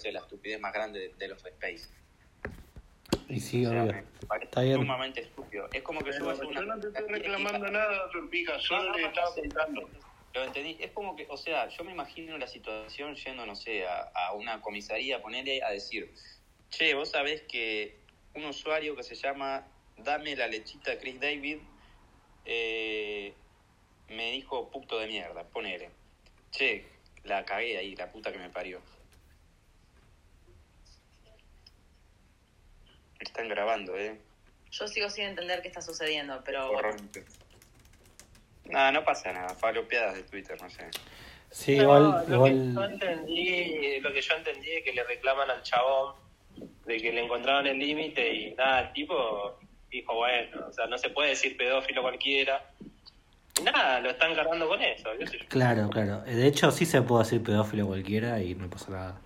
parece la estupidez más grande de, de los Space. Y sí, O sea, obvio. Está bien. sumamente estúpido. Es como que yo voy a hacer Yo una no te estoy reclamando y- nada, solo No, no, le estaba contando. Lo entendí. Es como que, o sea, yo me imagino la situación yendo, no sé, a, a una comisaría, ponerle a decir, che, vos sabés que un usuario que se llama Dame la lechita Chris David eh, me dijo puto de mierda, ponele. Che, la cagué ahí, la puta que me parió. Están grabando, eh. Yo sigo sin entender qué está sucediendo, pero bueno. Horrormente. Nada, no pasa nada, falopeadas de Twitter, no sé. Sí, No, igual, lo que yo entendí, lo que yo entendí es que le reclaman al chabón de que le encontraron el límite y nada, el tipo dijo, bueno, o sea, no se puede decir pedófilo cualquiera. Y nada, lo están cargando con eso. qué sé yo. Claro, claro. De hecho, sí se puede decir pedófilo cualquiera y no pasa nada.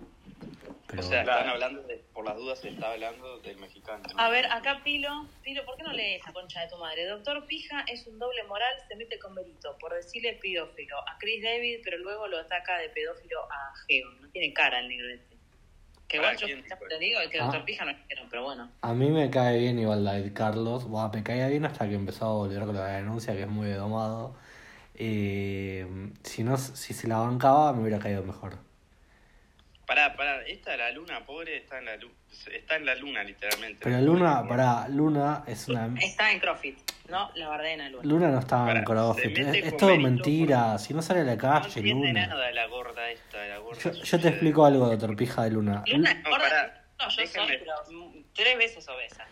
Pero o sea, Claro. están hablando, de, por las dudas se está hablando del mexicano. ¿no? A ver, acá Pilo, Pilo, ¿por qué no lees esa concha de tu madre? Doctor Pija es un doble moral, se mete con Berito por decirle pedófilo a Chris David, pero luego lo ataca de pedófilo a Geo. No tiene cara el negro este. Que igual ¿Para yo te digo que Ah. Doctor Pija no es negro, pero bueno. a mí me cae bien igual David Carlos. Buah, me caía bien hasta que empezó a volver con la denuncia, que es muy domado. Eh, si, no, si se la bancaba, me hubiera caído mejor. Pará, pará, esta la luna pobre está en la luna, está en la luna literalmente. Pero Luna, pará, Luna es una... Está en CrossFit, no la bardena Luna. Luna no está en Pará, CrossFit. se mete Es, todo mentira. Si no sale a la No calle, entiende Luna. nada la gorda esta, la gorda Yo, te explico algo, doctor Pija de Luna. Luna es No, gorda. pará, No, yo soy, pero tres veces obesa.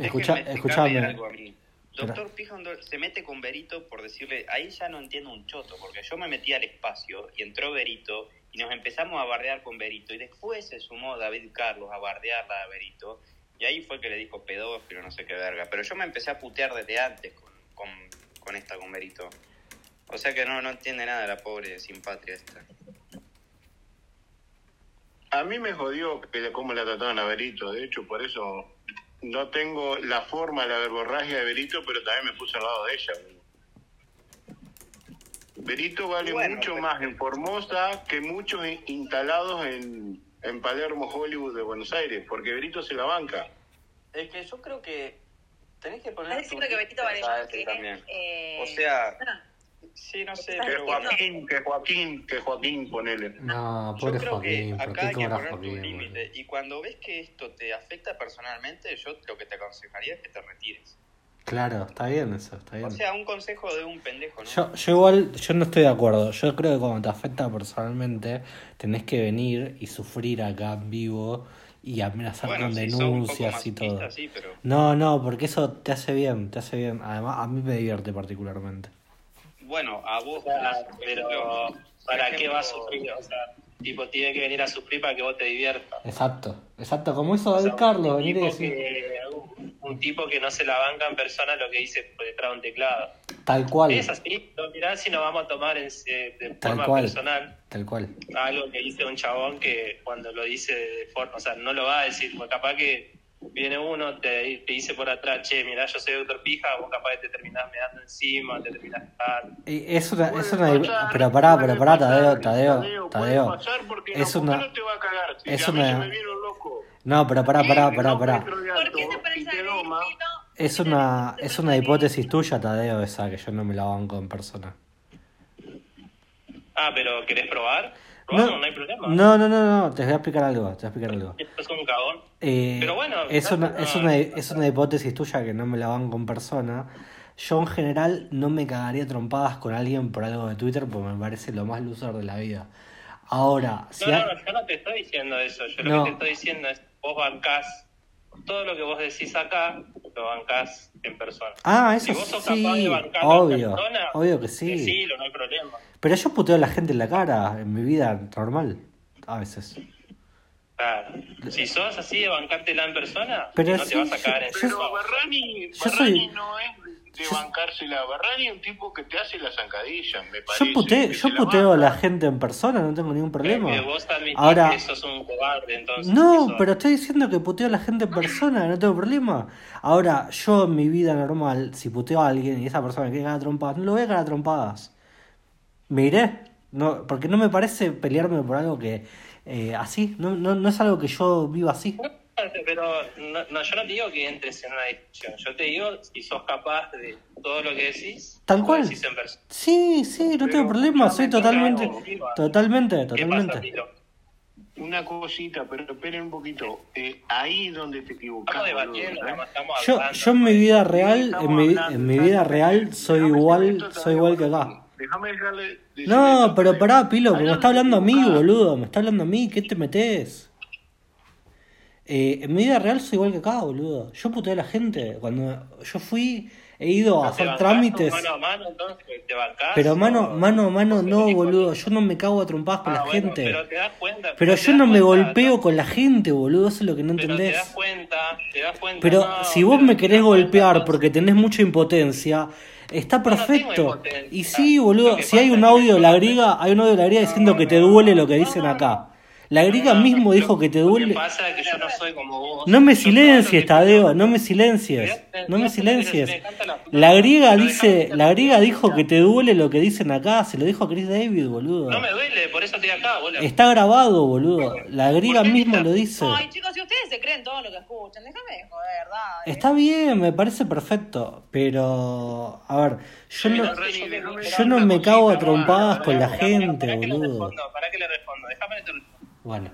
Escucha, escuchame. algo a mí. Doctor Pijondo se mete con Berito por decirle, ahí ya no entiendo un choto, porque yo me metí al espacio y entró Berito y nos empezamos a bardear con Berito y después se sumó David Carlos a bardearla a Berito y ahí fue que le dijo pedófilo, no sé qué verga. Pero yo me empecé a putear desde antes con, con, con esta, con Berito. O sea que no, no entiende nada la pobre sin patria esta. A mí me jodió que cómo la trataban a Berito, de hecho, por eso no tengo la forma, la verborragia de Berito, pero también me puse al lado de ella. Berito vale Bueno, mucho pero- más en Formosa que muchos in- instalados en, en Palermo, Hollywood de Buenos Aires, porque Berito se la banca. Es que yo creo que tenés que poner... ¿Estás diciendo que Betito vale más que... eh, O sea, ah, sí, no sé, Que Joaquín, que Joaquín, que Joaquín, ponele. No, Yo pobre creo que Joaquín. ¿Por acá hay que poner un límite. Y cuando ves que esto te afecta personalmente, yo lo que te aconsejaría es que te retires. Claro, está bien eso, está bien. O sea, un consejo de un pendejo, ¿no? Yo, yo igual, yo no estoy de acuerdo. Yo creo que cuando te afecta personalmente, tenés que venir y sufrir acá en vivo y amenazar bueno, con si denuncias y todo. masoquista, sí, pero... No, no, porque eso te hace bien, te hace bien. Además, a mí me divierte particularmente. Bueno, a vos... O sea, por pero ¿para qué va a sufrir? O sea, tipo, tiene que venir a sufrir para que vos te diviertas. Exacto, exacto. Como hizo O sea, Carlos, un venir y tipo decir que- un, un tipo que no se la banca en persona lo que dice por detrás de un teclado. tal cual, Es así, lo mirá si nos vamos a tomar en- de Tal forma cual. personal tal cual. algo que dice un chabón que cuando lo dice de forma, o sea, no lo va a decir, porque capaz que viene uno, te, te dice por atrás, che, mirá, yo soy doctor pija, vos capaz que te terminás meando encima, te terminás Es una, es una, pasar, pero pará, pero pará, pasar, Tadeo, Tadeo, Tadeo. Es no, ¿por qué una- no te va a cagar? Si es una- me loco. No, pero pará, pará, pará, pará. Es ¿Por qué una, es una hipótesis tuya, Tadeo, esa, que yo no me la banco en persona. Ah, pero ¿querés probar? No, no, hay problema. no, no, no, no, te voy a explicar algo, te voy a explicar algo. Es un cagón. Eh, Pero bueno, es no, una, no. es, una, es una hipótesis tuya que no me la banco en persona. Yo en general no me cagaría trompadas con alguien por algo de Twitter porque me parece lo más loser de la vida. Ahora, si No, ha- no, yo no te estoy diciendo eso. Yo No. lo que te estoy diciendo es, vos bancás, todo lo que vos decís acá, lo bancás en persona. Ah, eso si vos sos capaz sí, de bancarlo obvio, en persona, obvio que sí. decilo, no hay problema. Pero yo puteo a la gente en la cara, en mi vida normal, a veces. Claro. Si sos así de bancártela en persona, Pero no sí, te vas a yo- en Pero Barrani, yo Barrani soy- no es de yo- bancársela. Barrani es un tipo que te hace la zancadilla, me Yo parece. puteo, que yo la puteo a la gente en persona, no tengo ningún problema. Que vos Ahora- que sos un cobarde, entonces. No, que pero estoy diciendo que puteo a la gente en persona, no tengo problema. Ahora, yo en mi vida normal, si puteo a alguien y esa persona me quiere cagar a trompadas, no lo voy a cagar a trompadas. Me iré, no, porque no me parece pelearme por algo que eh, así. No, no, no es algo que yo viva así. Pero no, no, yo no te digo que entres en una discusión. Yo te digo si sos capaz de todo lo que decís. Tal cual. decís en persona. Sí, sí, no tengo problema. Soy totalmente, totalmente, ¿Qué pasa, totalmente. Una cosita, pero esperen un poquito. Eh, ahí donde te debatiendo, ¿eh? no estamos Yo, yo en mi vida real, en mi, hablando, en mi vida real soy Déjame igual, soy igual que acá. Déjame dejarle. No, pero pará, Pilo, ahí porque me está hablando a mí, boludo. Me está hablando a mí, ¿qué te metes? Eh, en mi vida real soy igual que acá, boludo. Yo puteé a la gente. Cuando yo fui, he ido a ¿No te hacer trámites. Mano a mano, entonces, ¿te bancás? Pero mano, ¿O- mano a mano no, boludo. Yo no me cago a trompadas con Ah, la bueno, gente. Pero te das cuenta. Pero te yo no me golpeo con la gente, boludo. Eso es lo que no Pero te entendés. das cuenta, te das cuenta. Pero no, si vos pero me querés cuenta, golpear porque tenés mucha impotencia, está perfecto. Y sí, boludo, si hay un audio de la griega, hay un audio de la griega diciendo que te duele lo que dicen acá. La griega No, no, mismo no, dijo que te Lo duele. que pasa es que yo no soy como vos. No me silencies, Tadeo, no me silencies. No me silencies. la griega dice, la griega dijo que te duele lo que dicen acá, se lo dijo a Chris David, boludo. No me duele, por eso estoy acá, boludo. Está grabado, boludo. La griega ¿Por qué mismo lo dice. Ay, chicos, si ustedes se creen todo lo que escuchan, déjame de joder, dale. Está bien, me parece perfecto, pero a ver, yo no, yo no me cago a trompadas con la gente, boludo. Pará que le respondo, déjame. Bueno,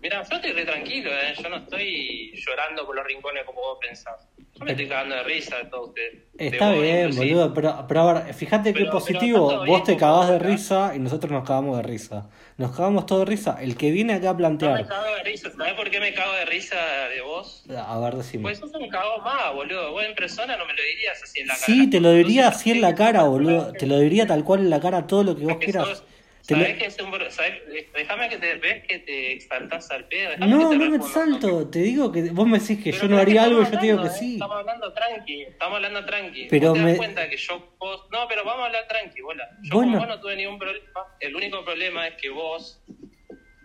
Mira, yo estoy re tranquilo, ¿eh? yo no estoy llorando por los rincones como vos pensás. Yo me estoy cagando de risa de todo usted. de está vos, bien, inclusive. boludo, pero, pero a ver, fíjate qué Pero- positivo, está todo vos te cagás de risa y nosotros nos cagamos de risa. Nos cagamos todos de risa. El que viene acá a No me plantear, cago de risa, ¿sabés por qué me cago de risa de vos? a ver, decime. Pues sos un cagón más, boludo. Vos en persona no me lo dirías así en la cara. Sí, te lo diría así en la cara, boludo. Te lo diría tal cual en la cara todo lo que vos porque quieras. sos- Lo- ¿Sabés que es un... Déjame que te... ¿Ves que te exaltás al pedo? No, que te no me exalto. Te digo que vos me decís que Pero yo no haría algo y yo te digo que ¿eh? sí. Estamos hablando tranqui, estamos hablando tranqui. Pero Vos te das me- cuenta que yo, vos, no, pero vamos a hablar tranqui, bola. Yo Bueno. como vos no tuve ningún problema. El único problema es que vos,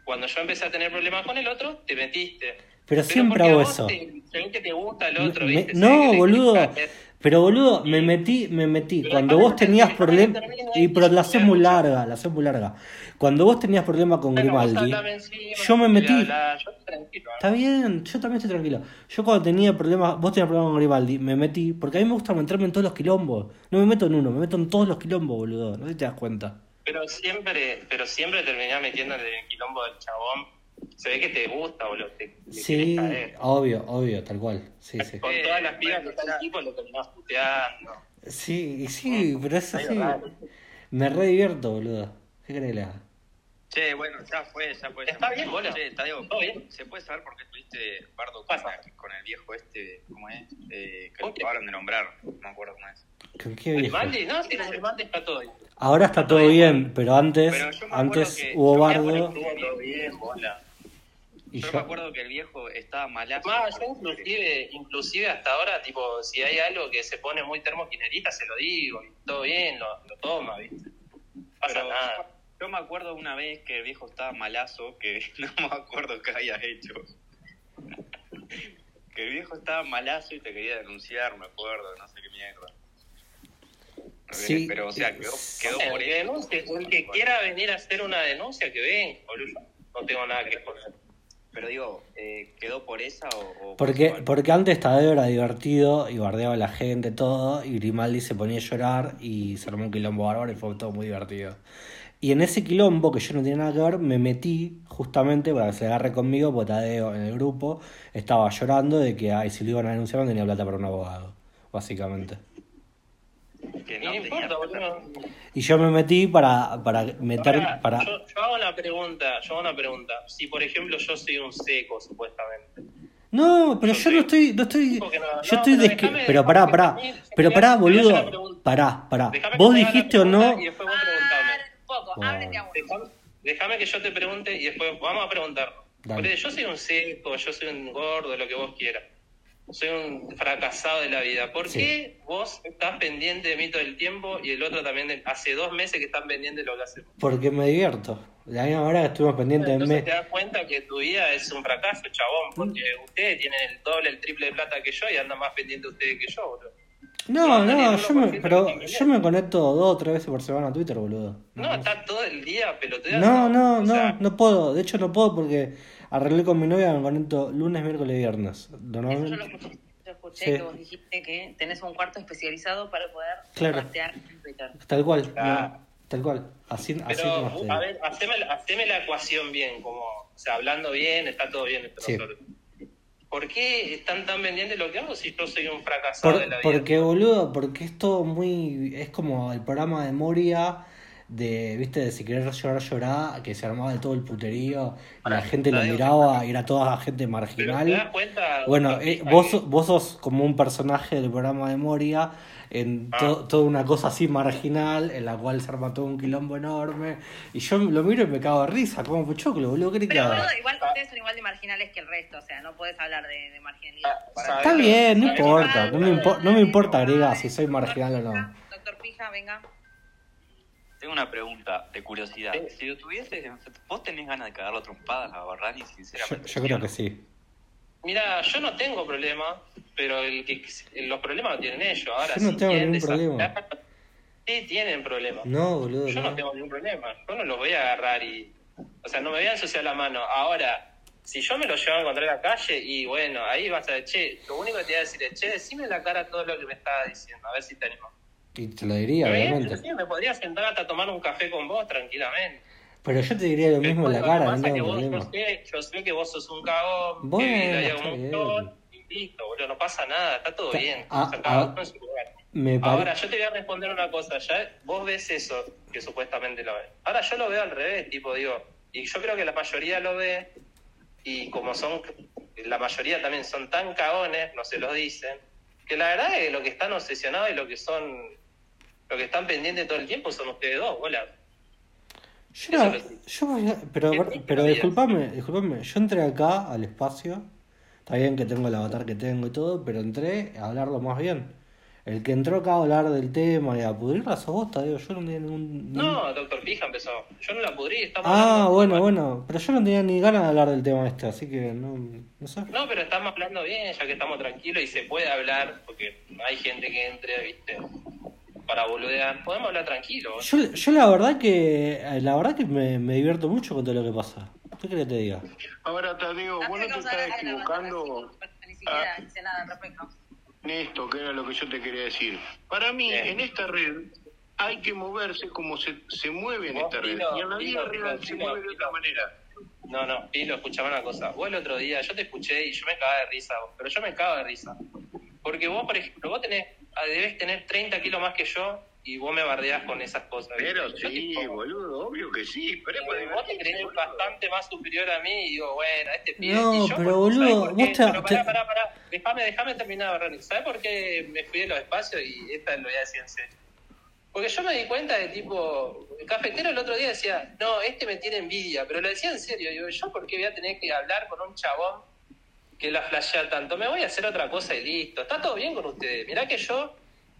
cuando yo empecé a tener problemas con el otro, te metiste. Pero siempre hago vos eso. Te, que te gusta el otro, Me- ¿viste? No, te boludo. Pero boludo, me metí, me metí. Cuando vos tenías problemas. Y pero la hacés muy larga, la hacés muy larga. Cuando vos tenías problemas con Grimaldi, yo me metí. hablar, yo estoy tranquilo. ¿eh? Está bien, yo también estoy tranquilo. Yo cuando tenía problemas, vos tenías problemas con Grimaldi, me metí, porque a mí me gusta meterme en todos los quilombos. No me meto en uno, me meto en todos los quilombos, boludo. No sé si te das cuenta. Pero siempre, pero siempre terminás metiéndote en el quilombo del chabón. Se ve que te gusta, boludo. Te, te Sí, caer. obvio, obvio, tal cual. Sí, sí. Con todas las pibas que están aquí, pues lo terminás puteando. Sí, y sí, pero es así. Me re divierto, boludo. ¿Qué le haga? Che, bueno, ya fue, ya fue. Está bien, bola. Che, Tadeo, Todo bien. ¿se puede saber por qué estuviste bardo con, el viejo este, ¿cómo es? Eh, que acabaron de nombrar, no me acuerdo cómo es. ¿Con qué viejo? ¿Grimaldi? No, si el Grimaldi está todo bien. Ahora está todo bien, pero antes, Pero antes hubo bardo Estuvo todo bien, bola. Y Yo yo... me acuerdo que el viejo estaba malazo. Más, yo inclusive, inclusive hasta ahora, tipo, si hay algo que se pone muy termoquinerita, se lo digo, y todo bien, lo, lo toma, ¿viste? No pasa Pero nada. yo me acuerdo una vez que el viejo estaba malazo, que no me acuerdo qué había hecho. que el viejo estaba malazo y te quería denunciar, me acuerdo, no sé qué mierda. Sí, Pero, o sea, quedó, quedó El por que, eso. denuncie, el que quiera venir a hacer una denuncia, que venga, boludo. No tengo nada que poner. Pero digo, eh, ¿quedó por esa o...? o Porque, por porque antes Tadeo era divertido y bardeaba a la gente, todo, y Grimaldi se ponía a llorar y se armó un quilombo bárbaro y fue todo muy divertido. Y en ese quilombo, que yo no tenía nada que ver, me metí justamente para que se agarre conmigo, porque Tadeo en el grupo estaba llorando de que ay, si lo iban a denunciar no tenía plata para un abogado, básicamente. Que Y no importa, boludo. Y yo me metí para, para meter, Ahora, para... yo, yo hago una pregunta, yo hago una pregunta. Si, por ejemplo, yo soy un seco, supuestamente. No, pero Yo yo no estoy, no estoy, no, yo estoy pero desque- déjame- pero pará, pará, pero pará, boludo, pará, pará, Déjame vos dijiste o no, Y después vos preguntame. Un poco. Déjame, déjame que yo te pregunte y después vamos a preguntar. Dale. Porque yo soy un seco, yo soy un gordo, lo que vos quieras. Soy un fracasado de la vida. ¿Por Sí. qué vos estás pendiente de mí todo el tiempo y el otro también de- hace dos meses que están pendientes de lo que hacemos? porque me divierto. La misma manera que estuvimos pendientes de Entonces mí. te das cuenta que tu vida es un fracaso, chabón, porque Mm. ustedes tienen el doble, el triple de plata que yo y andan más pendientes ustedes que yo, bro. No, no, yo me, 1% pero yo me conecto dos o tres veces por semana a Twitter, boludo. No, está todo el día peloteando. No, no, no, sea, no puedo. De hecho, no puedo porque arreglé con mi novia, me conecto lunes, miércoles y viernes. Eso yo Normalmente. lo escuché. Yo escuché Sí. que vos dijiste que tenés un cuarto especializado para poder Claro. plantear en Twitter. Tal cual. Ah. no, tal cual. Así, así Pero, a ver, haceme, haceme la ecuación bien, como, o sea, hablando bien, está todo bien entre Sí. nosotros. ¿Por qué están tan pendientes de lo que hago si yo soy un fracasado Por- de la vida? porque, boludo, porque es todo muy. Es como el programa de Moria. De, viste, de si querés llorar, llorar, que se armaba de todo el puterío, y la gente lo miraba, y era toda gente marginal. te das cuenta. Bueno, eh, vos, que- vos sos como un personaje del programa de Moria, en Ah. to- toda una cosa así marginal, en la cual se arma todo un quilombo enorme, y yo lo miro y me cago de risa, como puchoclo, boludo, ¿qué te Pero boludo, igual ustedes son igual de marginales que el resto, o sea, no podés hablar de, de marginalidad. Ah, Para- ¿sabes Está lo- bien, no importa, no me, impo- no me importa agregar si soy marginal o no. Doctor Pija, venga. Tengo una pregunta de curiosidad. Sí. Si lo tuvieses, vos tenés ganas de cagarlo a trompadas a Barrani, Yo, sinceramente. yo creo que sí. Mira, yo no tengo problema, pero el que, los problemas lo tienen ellos. Ahora, Yo no si tengo ningún problema. Sí, tienen problemas. No, boludo, Yo no no. tengo ningún problema. Yo no los voy a agarrar y. O sea, no me voy a ensuciar la mano. Ahora, si yo me lo llevo a encontrar en la calle y bueno, ahí vas a decir, che, lo único que te voy a decir es, che, decime en la cara todo lo que me estás diciendo, a ver si te animo. Y te lo diría, obviamente. sí, me podría sentar hasta tomar un café con vos tranquilamente. Pero yo te diría lo mismo en la cara, no tengo vos, problema. yo, sé, yo sé que vos sos un cagón, Bueno, que un montón, y listo, boludo, no pasa nada, está todo bien. o sea, cada uno en su lugar. Me pare- Ahora, yo te voy a responder una cosa, ya vos ves eso que supuestamente lo ves. Ahora yo lo veo al revés, tipo, digo, y yo creo que la mayoría lo ve, y como son, la mayoría también son tan cagones, no se los dicen, que la verdad es que lo que están obsesionados y lo que son, lo que están pendientes todo el tiempo son ustedes dos, bola. Yo, era- yo voy a- pero, ¿Qué te pero creías? disculpame, disculpame, yo entré acá al espacio, está bien que tengo el avatar que tengo y todo, pero entré a hablarlo más bien. El que entró acá a hablar del tema y a pudrirla sos vos, Tadeo, yo no tenía ningún... No, Doctor Pija empezó. Yo no la pudrí, estamos Ah, bueno, bueno, pero yo no tenía ni ganas de hablar del tema este, así que no, no sé. No, pero estamos hablando bien, ya que estamos tranquilos y se puede hablar, porque hay gente que entre, viste, para boludear. Podemos hablar tranquilo. Yo, yo la verdad que la verdad que me, me divierto mucho con todo lo que pasa. ¿Qué querés que te diga? Ahora, Tadeo, vos no te estás equivocando. Ni siquiera hice nada al respecto. en esto, que era lo que yo te quería decir. Para mí, Bien. en esta red hay que moverse como se, se mueve en esta red. Pilo, Y en la vida Pilo, real Pilo, se Pilo, mueve de otra Pilo. manera. No, no, Pilo, escuchame una cosa. Vos el otro día, yo te escuché y yo me cagaba de risa, vos, pero yo me cago de risa. Porque vos, por ejemplo, vos tenés, ah, debes tener 30 kilos más que yo y vos me bardeás con esas cosas. Pero sí, tipo, boludo, obvio que sí. Pero Eh, vos te crees boludo. bastante más superior a mí y digo, bueno, este pibe. No, y yo, pero, ¿sabés boludo, vos te- Pero pará, pará, pará. Déjame, déjame terminar, Ronnie. ¿Sabes por qué me fui de los espacios? Y esta lo voy a decir en serio. Porque yo me di cuenta de tipo, el cafetero el otro día decía, no, este me tiene envidia, pero lo decía en serio. Digo, ¿yo por qué voy a tener que hablar con un chabón que la flashea tanto? Me voy a hacer otra cosa y listo. Está todo bien con ustedes. Mirá que yo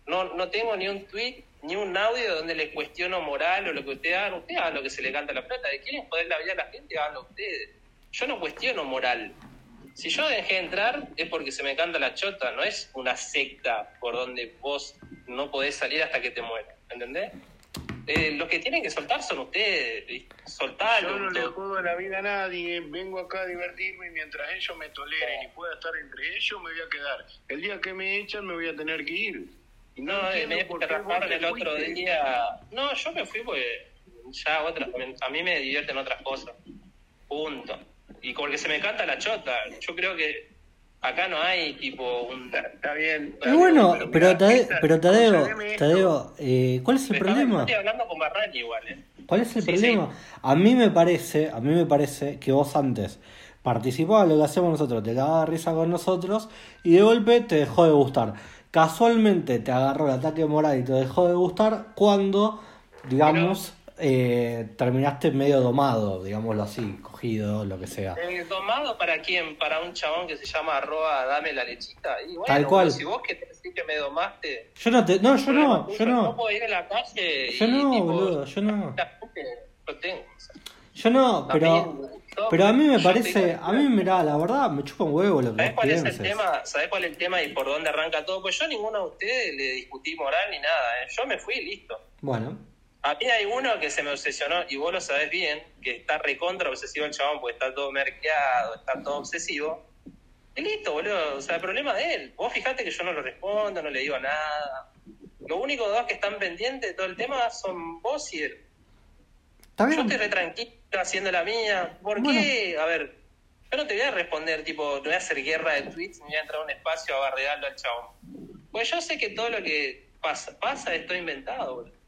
no, no tengo ni un tweet ni un audio donde les cuestiono moral o lo que ustedes hagan. Ustedes hagan lo que se les canta la plata. De quieren joder la vida a la gente, háganlo ustedes. Yo no cuestiono moral. Si yo dejé de entrar es porque se me canta la chota, no es una secta por donde vos no podés salir hasta que te mueras, ¿entendés? Eh, los que tienen que soltar son ustedes, soltalo. Yo no le jodo la vida a nadie, vengo acá a divertirme y mientras ellos me toleren y pueda estar entre ellos, me voy a quedar. El día que me echan, me voy a tener que ir. Y No, eh, entiendo me rajaron el otro fuiste. día. No, yo me fui porque ya otras, a mí me divierten otras cosas. Punto. Y porque se me canta la chota. Yo creo que acá no hay tipo un. Está bien. Y bueno, Tadeo, pero, mirá, Tade- esta- pero Tadeo. Tadeo eh, ¿cuál es el problema? Estoy hablando con Barrani igual, ¿eh? ¿Cuál es el Sí, problema? A mí me parece, a mí me parece que vos antes participabas lo que hacemos nosotros, te cagabas risa con nosotros y de golpe te dejó de gustar. Casualmente te agarró el ataque moral y te dejó de gustar cuando, digamos, eh, terminaste medio domado, digámoslo así, cogido, lo que sea. Eh, ¿Domado para quién? Para un chabón que se llama arroba dame la lechita. Y bueno, Tal cual. si vos que te decís que me domaste. Yo no te, no, yo no, yo No no, puedo ir a la calle yo y, no, tipo, boludo, yo no. lo tengo. Yo no, pero, También, pero a mí me yo parece, a mí mirá, la verdad me chupa un huevo lo que ¿Sabés cuál es el tema? ¿Sabés cuál es el tema y por dónde arranca todo? Pues yo a ninguno de ustedes le discutí moral ni nada, ¿eh? Yo me fui y listo. Bueno, A mí hay uno que se me obsesionó, y vos lo sabés bien, que está recontra obsesivo el chabón porque está todo merqueado, está todo obsesivo. Y listo, boludo. O sea, el problema de él. Vos fijate que yo no lo respondo, no le digo nada. Los únicos dos que están pendientes de todo el tema son vos y él. está Yo bien. estoy re tranquilo haciendo la mía. ¿Por Bueno. qué? A ver, yo no te voy a responder, tipo, no voy a hacer guerra de tweets ni voy a entrar a un espacio a bardearlo al chabón. Pues yo sé que todo lo que pasa, pasa es todo inventado, boludo.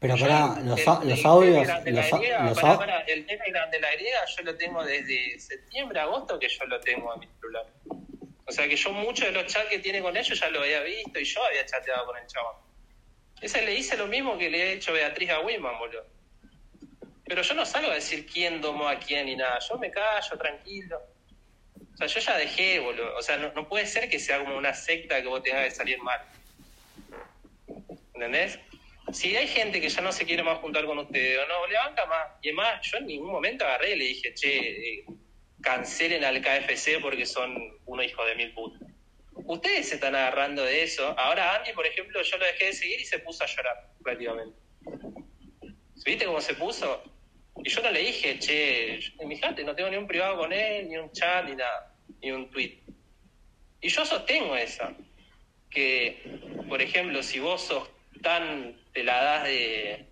Pero el- los, el- el audios, Telegram de la los, a- griega, los pará, au- pará, el Telegram de la griega yo lo tengo desde septiembre, agosto que yo lo tengo en mi celular. O sea que yo muchos de los chats que tiene con ellos ya lo había visto y yo había chateado con el chabón. Ese le hice lo mismo que le he hecho Beatriz a Wiman, boludo. Pero yo no salgo a decir quién domó a quién ni nada. Yo me callo, tranquilo. O sea, yo ya dejé, boludo. O sea, no, no puede ser que sea como una secta que vos tengas que salir mal. ¿Entendés? Si hay gente que ya no se quiere más juntar con ustedes o no, le banca más. Y además, yo en ningún momento agarré y le dije, che, eh, cancelen al KFC porque son unos hijos de mil putas. Ustedes se están agarrando de eso. Ahora Andy, por ejemplo, yo lo dejé de seguir y se puso a llorar, prácticamente. ¿Viste cómo se puso? Y yo no le dije, che, fíjate, no tengo ni un privado con él, ni un chat, ni nada, ni un tweet. Y yo sostengo esa. Que, por ejemplo, si vos sos tan, te la das de,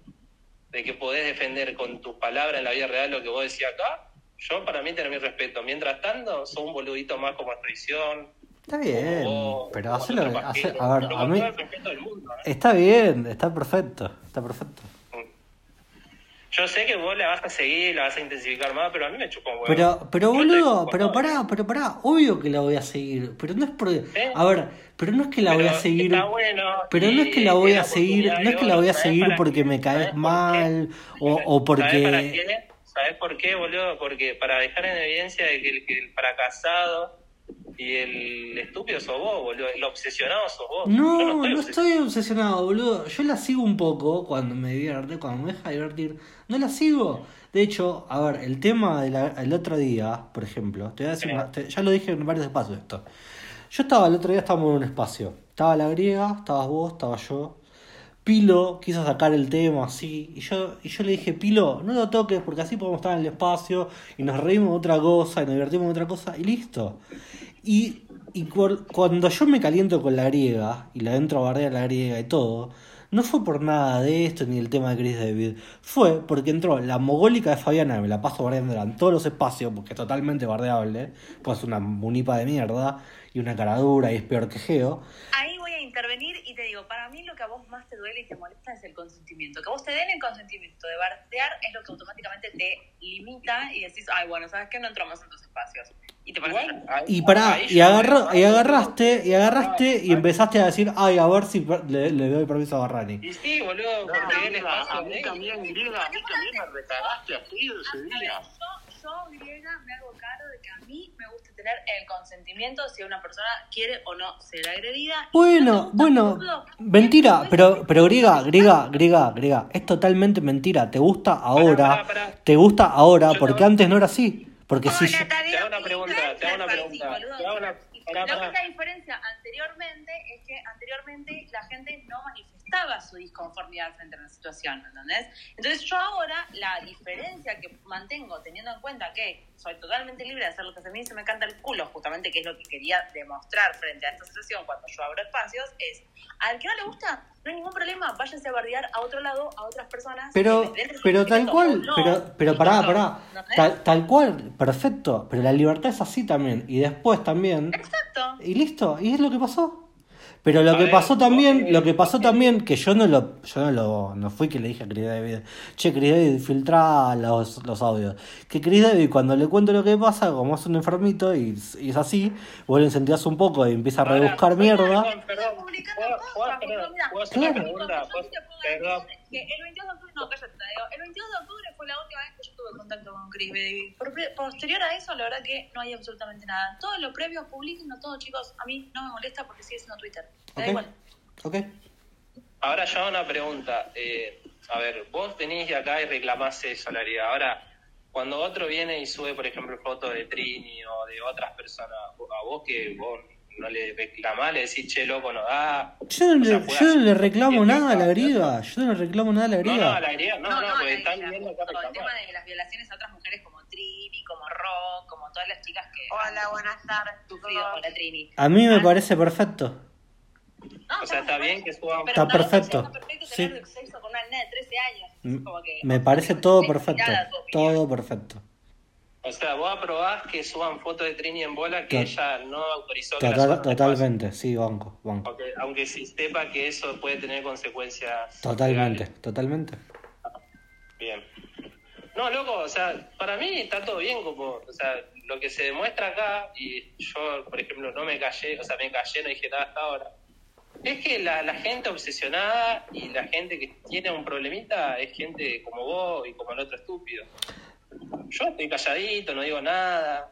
de que podés defender con tus palabras en la vida real lo que vos decías acá, yo para mí tenés mi respeto. Mientras tanto, sos un boludito más como traición. Está bien, pero otro hace- a ver, a mí mundo, ¿eh? está bien, está perfecto, está perfecto. Yo sé que vos la vas a seguir, la vas a intensificar más, pero a mí me chupa un huevo. Pero, pero boludo, pero pará, pero pará, obvio que la voy a seguir, pero no es por, ¿Eh? a ver, pero no es que la voy a seguir, está bueno, pero no es que la voy a seguir, no es que la voy a oro, ¿sabes seguir porque me caes ¿Sabes por mal o, o ¿Sabes para porque? ¿Sabes por qué, boludo? Porque para dejar en evidencia de que el, que el fracasado y el estúpido sos vos, boludo. El obsesionado sos vos. Yo no, estoy no estoy obsesionado, boludo, yo la sigo un poco cuando me divierte, cuando me deja divertir, no la sigo. De hecho, a ver, el tema del otro día, por ejemplo, te voy a decir una- te- ya lo dije en varios espacios esto. Yo estaba el otro día, estábamos en un espacio. Estaba la griega, estabas vos, estaba yo. Pilo quiso sacar el tema así. Y yo, y yo le dije, Pilo, no lo toques porque así podemos estar en el espacio y nos reímos de otra cosa y nos divertimos de otra cosa y listo. Y, y cu- cuando yo me caliento con la griega y la entro a bardear la griega y todo, no fue por nada de esto ni el tema de Chris David. Fue porque entró la mogólica de Fabiana, me la paso bardeándola en todos los espacios porque es totalmente bardeable, pues es una munipa de mierda y una cara dura y es peor que Geo. Ahí voy a intervenir y te digo, para mí lo que a vos más te duele y te molesta es el consentimiento. Que vos te den el consentimiento de bardear es lo que automáticamente te limita y decís, ay, bueno, ¿sabes qué? No entramos en tus espacios. Y te pones Igual, Y pará, y yo- agarró, y agarraste, y agarraste y empezaste a decir, ay, a ver si per- le, le doy permiso a Barrani. Y sí, boludo, No, porque él a mí también, griega, a mí también me recagaste así ese A ver, día. yo, yo, griega, me hago cargo de que a mí me gusta tener el consentimiento si una persona quiere o no ser agredida. Bueno, bueno, mentira, pero, pero griega, griega, griega, griega, es totalmente mentira, te gusta ahora, te gusta ahora, Yo porque te- antes no era así, porque si yo- Te hago una pregunta, te hago una pregunta, boludo. te hago una- pará, Lo que pará. es la diferencia anteriormente es que anteriormente la gente no manifestaba su disconformidad frente a la situación, ¿entendés? Entonces yo ahora la diferencia que mantengo teniendo en cuenta que soy totalmente libre de hacer lo que a mí se me canta el culo, justamente que es lo que quería demostrar frente a esta situación cuando yo abro espacios, es al que no le gusta, no hay ningún problema, váyanse a bardear a otro lado, a otras personas. pero, pero tal cual, no, pero, pero pará, no, pará, ¿entendés? tal, tal cual, perfecto, pero la libertad es así también, y después también, Exacto. y listo, y es lo que pasó. Pero lo A que ver, pasó también, lo que pasó también, que yo no lo, yo no lo, no fui que le dije a Chris David, che, Chris David, filtra los, los audios. Que Chris David, cuando le cuento lo que pasa, como es un enfermito y, y es así, vos le incentivas un poco y empieza a rebuscar mierda. Perdón, perdón, ¿puedo- puedo hacer- mira, puedo hacer una pregunta? Yo ¿Puedo- sí te puedo Perdón. Que el 22 de octubre, no, cállate. El 22 de octubre fue la última vez que yo tuve contacto con Chris. Por, posterior a eso, la verdad que no hay absolutamente nada. Todo lo previo, publiquenlo todo, chicos. A mí no me molesta porque sigue siendo Twitter. Me da igual. Ok. Ahora yo hago una pregunta. Eh, a ver, vos venís de acá y reclamás eso. Ahora, cuando otro viene y sube, por ejemplo, fotos de Trini o de otras personas, a vos que vos no le reclamás, le decís, che, loco, no da. Yo no, O sea, le, yo no le reclamo nada a la griega. Yo no le reclamo nada a la No, griega. no, a la griega, no, no, porque la están viendo acá No, el tema de las violaciones a otras mujeres como Trini, como Rock, como todas las chicas que Hola, buenas tardes. sufrido con la Trini. A mí me Ah, parece perfecto. No, O sea, está bien que pero Está está perfecto. Está perfecto Sí. sexo con una nena de 13 años. Como que- Me parece todo perfecto. Todo perfecto. O sea, vos aprobás que suban fotos de Trini en bola que ella no autorizó que Total- totalmente, sí, banco, banco. Aunque, aunque sí sepa que eso puede tener consecuencias. Totalmente, legales. totalmente. Bien. No, loco, o sea, para mí está todo bien, como, o sea, lo que se demuestra acá, y yo, por ejemplo, no me callé, o sea, me callé, no dije nada hasta ahora, es que la, la gente obsesionada y la gente que tiene un problemita es gente como vos y como el otro estúpido. Yo estoy calladito, no digo nada,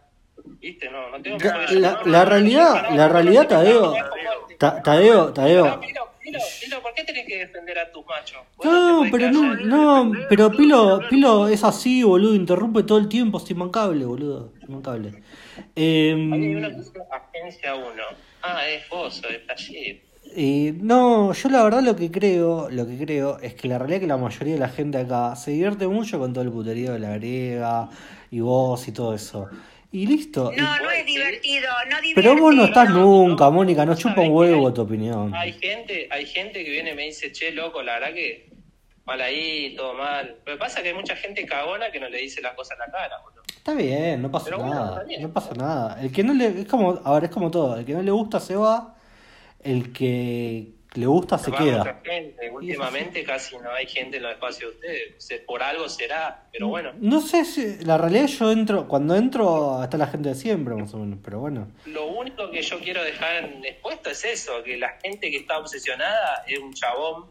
¿viste? No, no tengo la- la no, realidad- la realidad, Tadeo, Tadeo, Tadeo. Pilo, Pilo, ¿por qué tenés que defender a tus machos? No, pero no, no, pero Pilo, Pilo es así, boludo, interrumpe todo el tiempo, es inmancable, boludo, es inmancable. Em, Hay agencia 1. Ah, es vos, es taller. Y no, yo la verdad lo que creo, lo que creo es que la realidad es que la mayoría de la gente acá se divierte mucho con todo el puterío de la griega y vos y todo eso. Y listo. Y- No, no es divertido, no divierte. pero vos no estás no. nunca, Mónica, no chupa ¿Sabés un huevo hay? tu opinión. Hay gente, hay gente que viene y me dice, che, loco, la verdad que mal ahí, todo mal. Lo que pasa es que hay mucha gente cagona que no le dice las cosas en la cara, boludo. Está bien, no pasa Pero bueno, nada, está bien. no pasa nada. El que no le, es como, a ver, es como todo, el que no le gusta se va, el que le gusta se queda. gente. Últimamente casi no hay gente en los espacios de ustedes. O sea, por algo será, pero bueno. No sé si, la realidad yo entro, cuando entro está la gente de siempre más o menos, pero bueno. Lo único que yo quiero dejar en expuesto es eso, que la gente que está obsesionada es un chabón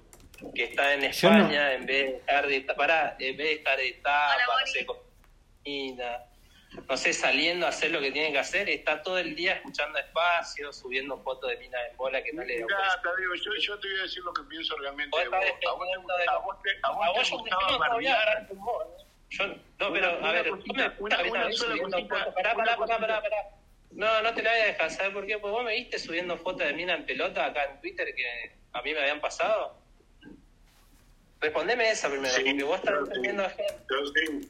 que está en no- España en vez de estar de pará, en vez de estar de tapa, Hola, no Moni. sé, con comida, no sé, saliendo a hacer lo que tiene que hacer, está todo el día escuchando espacios, subiendo fotos de mina en bola que no le Mirá, Tadeo, yo, yo te voy a decir lo que pienso realmente de vos. A vos te, de a vos te, a vos te yo gustaba a tu mono. Yo, no, pero Una- a ver, una cosita, una- una sola cosita. Pará, pará, pará, cosita. pará, pará. No, no te la voy a dejar, ¿sabes por qué? Porque vos me viste subiendo fotos de mina en pelota acá en Twitter que a mí me habían pasado. Respondeme esa primero, Sí, porque vos estás defendiendo a gente. Yo sí.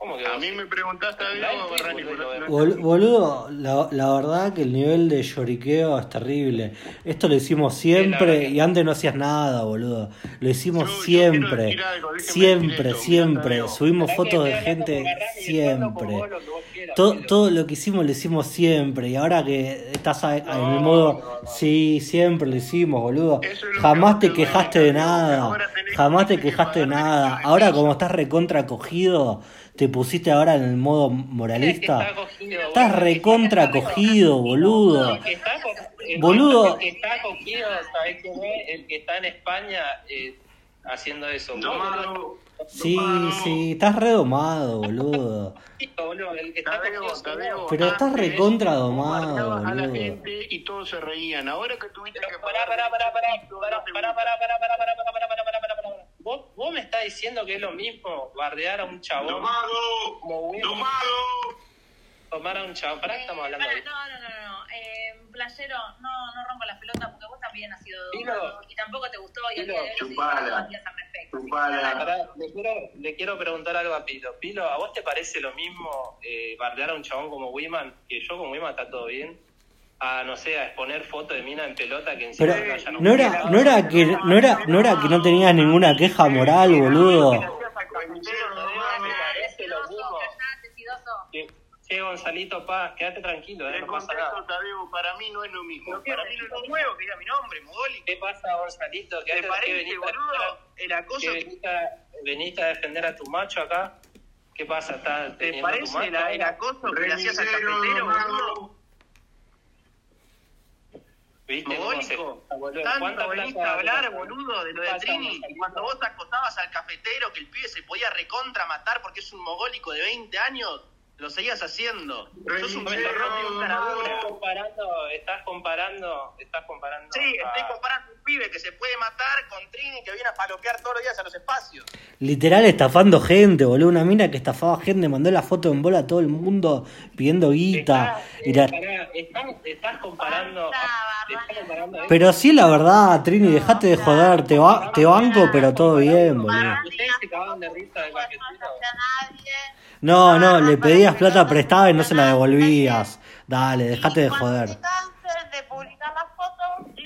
¿Cómo que A vos? mí me preguntaste, Barrani, boludo, pero- Bol- Boludo, la, la verdad que el nivel de lloriqueo es terrible. Esto lo hicimos siempre y antes no hacías nada, boludo. Lo hicimos Yo- siempre. algo, siempre, esto, siempre. Subimos fotos de gente siempre. vos lo que vos quieras, Todo, lo que hicimos lo hicimos siempre. Y ahora que estás a- en el modo, no, no. sí, siempre lo hicimos, boludo. Eso es lo Jamás que te quejaste de nada. Jamás te que quejaste de nada. Ahora como estás recontra cogido, te pusiste ahora en el modo El que está moralista. cogido, Estás boludo, recontra cogido, boludo. El que está, co- el- Boludo. El que está cogido, ¿sabés quién es? El que está en España eh, haciendo eso. Domado. Sí, Domado. sí, estás redomado, boludo. Pero estás recontra domado, bardeabas a la boludo. gente y todos se reían. Ahora que tuviste que pará, pará, pará, pará, pará, pará, pará, pará, pará, pará, pará, pará, pará, pará, pará, pará, pará. ¿Vos, vos me estás diciendo que es lo mismo bardear a un chabón Domado. como Will, Domado. tomar a un chabón. ¿Para qué estamos hablando de Eh, no, no, no, no, no. Eh, playero, no, no rompa las pelotas porque vos también has sido Dilo. y tampoco te gustó y no seguís Chupala. al respecto. Le, quiero, le quiero preguntar algo a Pilo. Pilo, ¿a vos te parece lo mismo eh, bardear a un chabón como Wiman, que yo con Wiman está todo bien, a, no sé, a exponer fotos de mina en pelota que encima Pero hayan no era, no era que no era, no era que no tenías ninguna queja moral, boludo. Me parece lo mismo. Callate, sidoso. Que- Che, Gonzalito Paz, quédate tranquilo, eh, Te no pasa nada. Tadeo, para mí no es lo mismo. ¿Pero qué? Para mí no es lo ¿Un mismo. huevo que diga mi nombre, mogólico? ¿Qué pasa, Gonzalito? ¿Te Quédate, que parece, veniste, boludo? El acoso que veniste, a, veniste a defender a tu macho acá. ¿Qué pasa? ¿Estás ¿Te parece el acoso que le hacías al cafetero, boludo? ¿Viste cómo se- tanto ¿Cuánta veniste plata- a hablar, boludo, de lo de Trini, y cuando vos acostabas al cafetero que el pibe se podía recontra matar porque es un mogólico de 20 años, lo seguías haciendo. Sos un y un. Estás comparando, estás comparando, estás comparando. Sí, a- estoy comparando pibe que se puede matar con Trini que viene a palopear todos los días a los espacios. Literal estafando gente, boludo. Una mina que estafaba gente, mandó la foto en bola a todo el mundo pidiendo guita. Estás, Y la- estás, estás comparando. estás comparando Pero sí, la verdad, Trini, dejate de joder. Te, ba- te banco, pero todo bien, boludo. Ustedes se cagaban de risa de. No, no, le pedías plata prestada y no se la devolvías. Dale, dejate de joder. de publicar las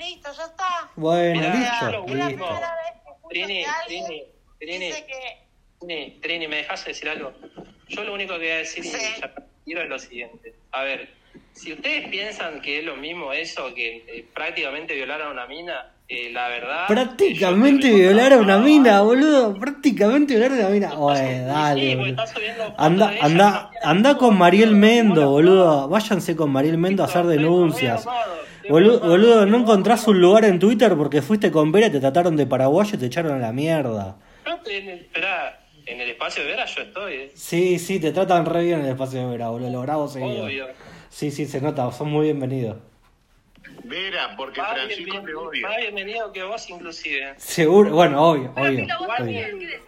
listo, ya está. Bueno, Mirá, listo, la listo. primera vez que escucho Trini, que alguien Trini, Trini, dice que Trini, Trini, ¿me dejas decir algo? Yo lo único que voy a decir y Sí. ya quiero es lo siguiente. A ver, si ustedes piensan que es lo mismo eso, que eh, prácticamente violaron a una mina, eh, la verdad... Prácticamente yo- violar a una mina, boludo. Prácticamente violar a una mina. Oye, dale, boludo. Anda, anda, anda con Mariel. Mendo, boludo. Váyanse con Mariel Mendo a hacer Estoy denuncias. Boludo, no encontrás un lugar en Twitter porque fuiste con Vera, te trataron de paraguayo y te echaron a la mierda. En el, esperá, en el espacio de Vera yo estoy, eh. Sí, sí, te tratan re bien en el espacio de Vera, boludo. Lo grabo seguido. Obvio. Sí, sí, se nota, son muy bienvenidos. Vera, porque Más, Francisco bien- te odia. más bienvenido que vos inclusive. Seguro, bueno, obvio, Pero obvio. Pilo, vos decís?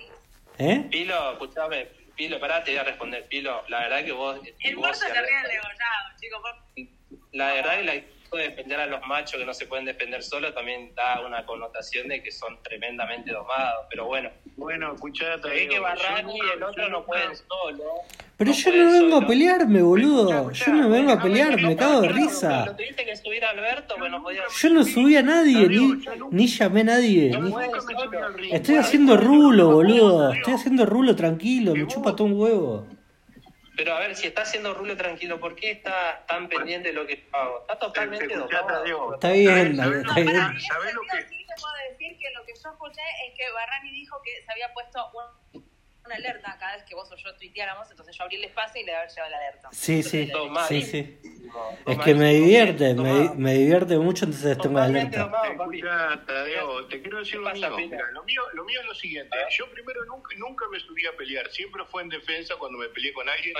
¿Eh? Pilo, escuchame, Pilo, pará, te voy a responder. Pilo, la verdad que vos... El muerto ríe del degollado, chicos. La verdad que la de defender a los machos que no se pueden defender solos también da una connotación de que son tremendamente domados. Pero bueno, Bueno, escuchá, se ve que Barrani y el otro no pueden solo. Pero yo no vengo a solo. pelearme, boludo. Escuchá, Yo no vengo a pelear, no, me no, cago de risa. Lo tuviste que subir a Alberto, pues podía... Yo no subí a nadie, ni, ni llamé a nadie. Ni-. Estoy haciendo rulo, boludo. Estoy haciendo rulo tranquilo, me chupa todo un huevo. Pero a ver, si está haciendo rulo tranquilo, ¿por qué está tan pendiente de lo que yo hago? Está totalmente. Tadeo. Está bien, ¿Sabés- está sabés bien. lo Para que- mí, en ¿Sabés ese lo sentido, que sí te puedo decir que lo que yo escuché es que Barrani dijo que se había puesto un- una alerta cada vez que vos o yo tuiteáramos, entonces yo abrí el espacio y le había llevado la alerta. Sí, sí, Tomás. sí, sí. No, Es que me divierte, me, me divierte mucho, entonces tengo Totalmente alerta. Escuchá, Tadeo, te quiero decir ¿Qué lo mío. Mira, lo mío. Lo mío es lo siguiente. Yo primero nunca, nunca me subí a pelear. Siempre fue en defensa cuando me peleé con alguien.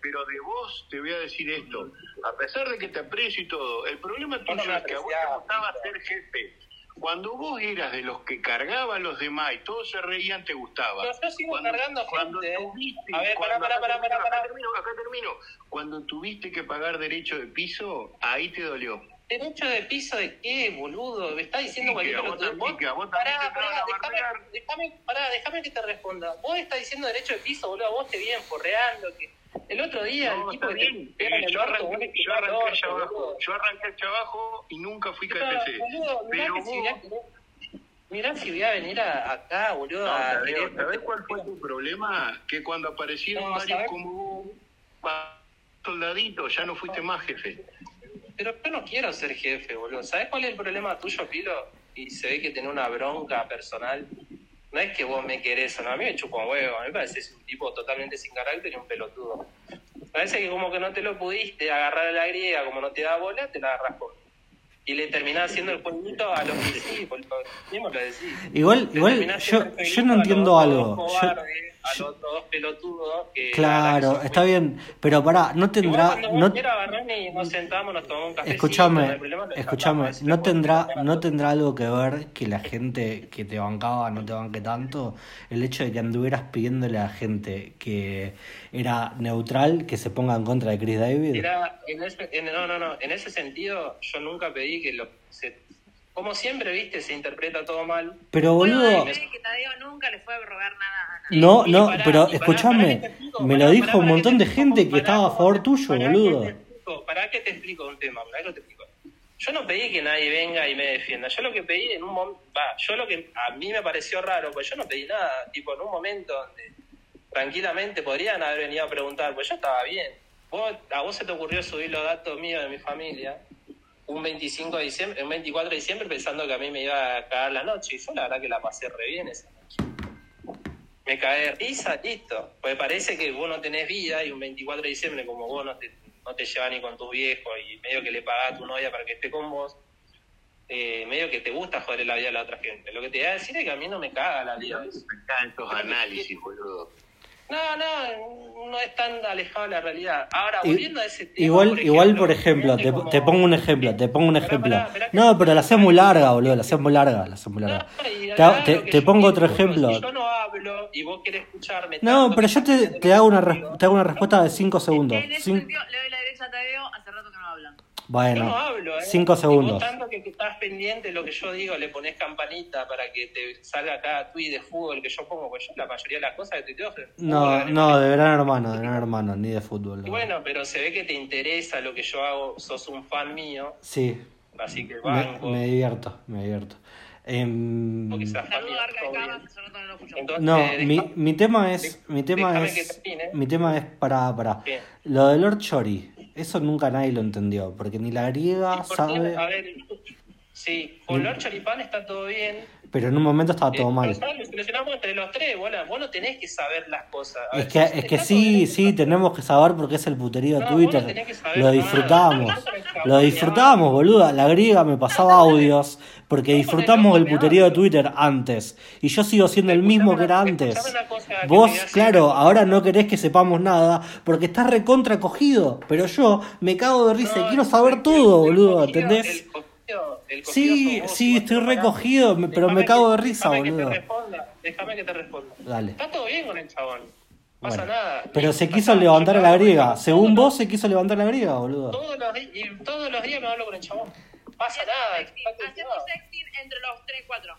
Pero de vos te voy a decir esto. A pesar de que te aprecio y todo, el problema tuyo es que a vos te gustaba ser jefe. Cuando vos eras de los que cargaban a los demás y todos se reían, te gustaba. Pero yo sigo Cuando- cargando cuando gente, ¿eh? tuviste- A ver, pará, cuando- pará, pará, pará. Acá termino, acá termino. Cuando tuviste que pagar derecho de piso, ahí te dolió. ¿Derecho de piso de qué, boludo? Me está diciendo Sí, cualquier que a vos que a vos Pará, pará, a déjame, déjame, pará, déjame que te responda. Vos estás diciendo derecho de piso, boludo, vos te vienen forreando, que el otro día No, el tipo bien. te Eh, yo arranqué, yo arranqué abajo. Yo arranqué allá abajo y nunca fui KFC. Pero vos, a- mirá si voy a venir a- acá, boludo, no, a ¿sabés cuál fue tu problema? Que cuando aparecieron No, varios ¿sabés? como soldaditos, ya no fuiste más jefe. Pero yo no quiero ser jefe, boludo. ¿Sabes cuál es el problema tuyo, Pilo? Y se ve que tiene una bronca personal. No es que vos me querés o no, a mí me chupa un huevo. A mí me parece un tipo totalmente sin carácter y un pelotudo. Parece que como que no te lo pudiste agarrar a la griega, como no te da bola, te la agarras con. Y le terminás haciendo el jueguito a los que sí, boludo. Mismo lo decís. Igual, igual, yo, yo no entiendo algo. Yo- a los dos pelotudos que. que claro, son está bien, pero pará, no tendrá, no, Barrani, nos sentamos, nos tomamos un café. escúchame, escúchame, no tendrá, no tendrá algo que ver que la gente que te bancaba no te banque tanto, el hecho de que anduvieras pidiéndole a la gente que era neutral que se ponga en contra de Chris David. Era, en ese, en- no, no, no. En ese sentido, yo nunca pedí que lo. Se, como siempre, viste, se interpreta todo mal. Pero boludo, decir que Tadeo nunca le fue a rogar nada a nadie. no, Y no, pará, pero escúchame, que me pará, lo dijo pará, un montón que de te gente que estaba a favor tuyo, pará que boludo. te explico, Pará que te explico un tema, pará que te explico. Yo no pedí que nadie venga y me defienda. Yo lo que pedí en un momento, va, yo lo que a mí me pareció raro, pues yo no pedí nada, tipo en un momento donde tranquilamente podrían haber venido a preguntar, pues yo estaba bien. Vos, a vos se te ocurrió subir los datos míos de mi familia un 25 de diciembre, un 24 de diciembre pensando que a mí me iba a cagar la noche y yo la verdad que la pasé re bien esa noche. Me cagué de risa, listo. Pues parece que vos no tenés vida y un 24 de diciembre como vos no te, no te llevas ni con tus viejos y medio que le pagás a tu novia para que esté con vos, eh, medio que te gusta joder la vida de la otra gente. Lo que te voy a decir es que a mí no me caga la vida. Me estos análisis, boludo. No, no, no es tan alejado de la realidad. Ahora, volviendo a ese tema. Igual, igual, por ejemplo, te, cómo- te pongo un ejemplo, te pongo un Pará, ejemplo. pará, que- No, pero la hacemos muy larga, boludo, la hacemos muy larga, la hacemos muy larga. No, Te, te- pongo otro ejemplo. Si yo no hablo y vos querés escucharme. No, pero yo te, te hago una, te hago una respuesta de 5 segundos. En ese sentido, le doy la derecha a Tadeo, Yo Bueno, no hablo, ¿eh? 5 Y segundos. Vos tanto que estás pendiente de lo que yo digo, le pones campanita para que te salga cada tweet de fútbol que yo pongo, pues yo la mayoría de las cosas que tuiteo. No, no, de gran hermano, de gran hermano, ni de fútbol. Y no. bueno, pero se ve que te interesa lo que yo hago, sos un fan mío, Sí, así que me, banco. me divierto, me divierto. Em, porque no lo escucho. Entonces, no, deja- mi, mi tema es, mi tema es, mi tema es para, para. Lo de Lord Chori, eso nunca nadie lo entendió, porque ni la griega sabe, A ver, sí, Lord Choripán está todo bien. Pero en un momento estaba todo Eh, mal. nosotros lo solucionamos entre los tres, vos, vos no tenés que saber las cosas. A Es que, es que sí, todo sí, tenemos que saber porque es el puterío de No, Twitter. Lo disfrutamos. Lo disfrutamos, boluda. La griega me pasaba audios porque disfrutamos del puterío de Twitter antes. Y yo sigo siendo el mismo que era antes. Vos, claro, ahora no querés que sepamos nada porque estás recontra cogido. Pero yo me cago de risa quiero saber todo, boludo, ¿entendés? El cogido- Sí, vos, sí, estoy recogido, me- pero me cago que- de risa, déjame que te boludo. responda, Déjame que te responda. Dale. Está todo bien con el chabón. No pasa Bueno. nada. Pero se quiso levantar la griega. Según vos, se quiso levantar a la griega, boludo. Todos los, y todos los días me hablo con el chabón. Pasa nada. Hacemos sexting entre los 3, 4.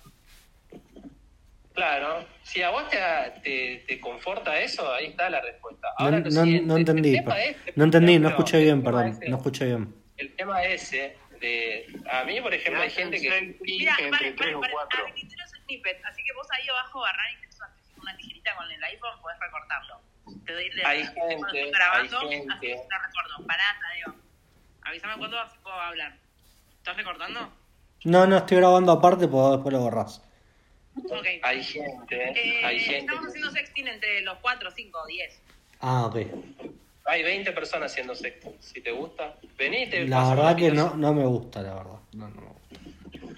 Claro, si a vos te, te, te conforta eso, ahí está la respuesta. No, Ahora lo no- no entendí. el tema este, No entendí, no escuché bien, perdón. ese- No escuché bien. El tema ese de... A mí, por ejemplo, hay gente que... Mira, entre paren, tres paren, o cuatro. Habilité los snippets, así que vos ahí abajo agarrás y tenés una- una tijerita con el iPhone, podés recortarlo. Te doy el Hay cuando gente, estoy grabando, hay gente. así lo recorto. Pará, Tadeo. Avísame cuándo así puedo hablar. ¿Estás recortando? No, no, estoy grabando aparte, porque después lo borrás. Ok. Hay gente, Eh, hay gente... estamos haciendo sexting entre los 4, 5, 10. Ah, ok. Hay 20 personas haciendo sexo. Si te gusta, vení, te La verdad que no, no me gusta, la verdad. No, no.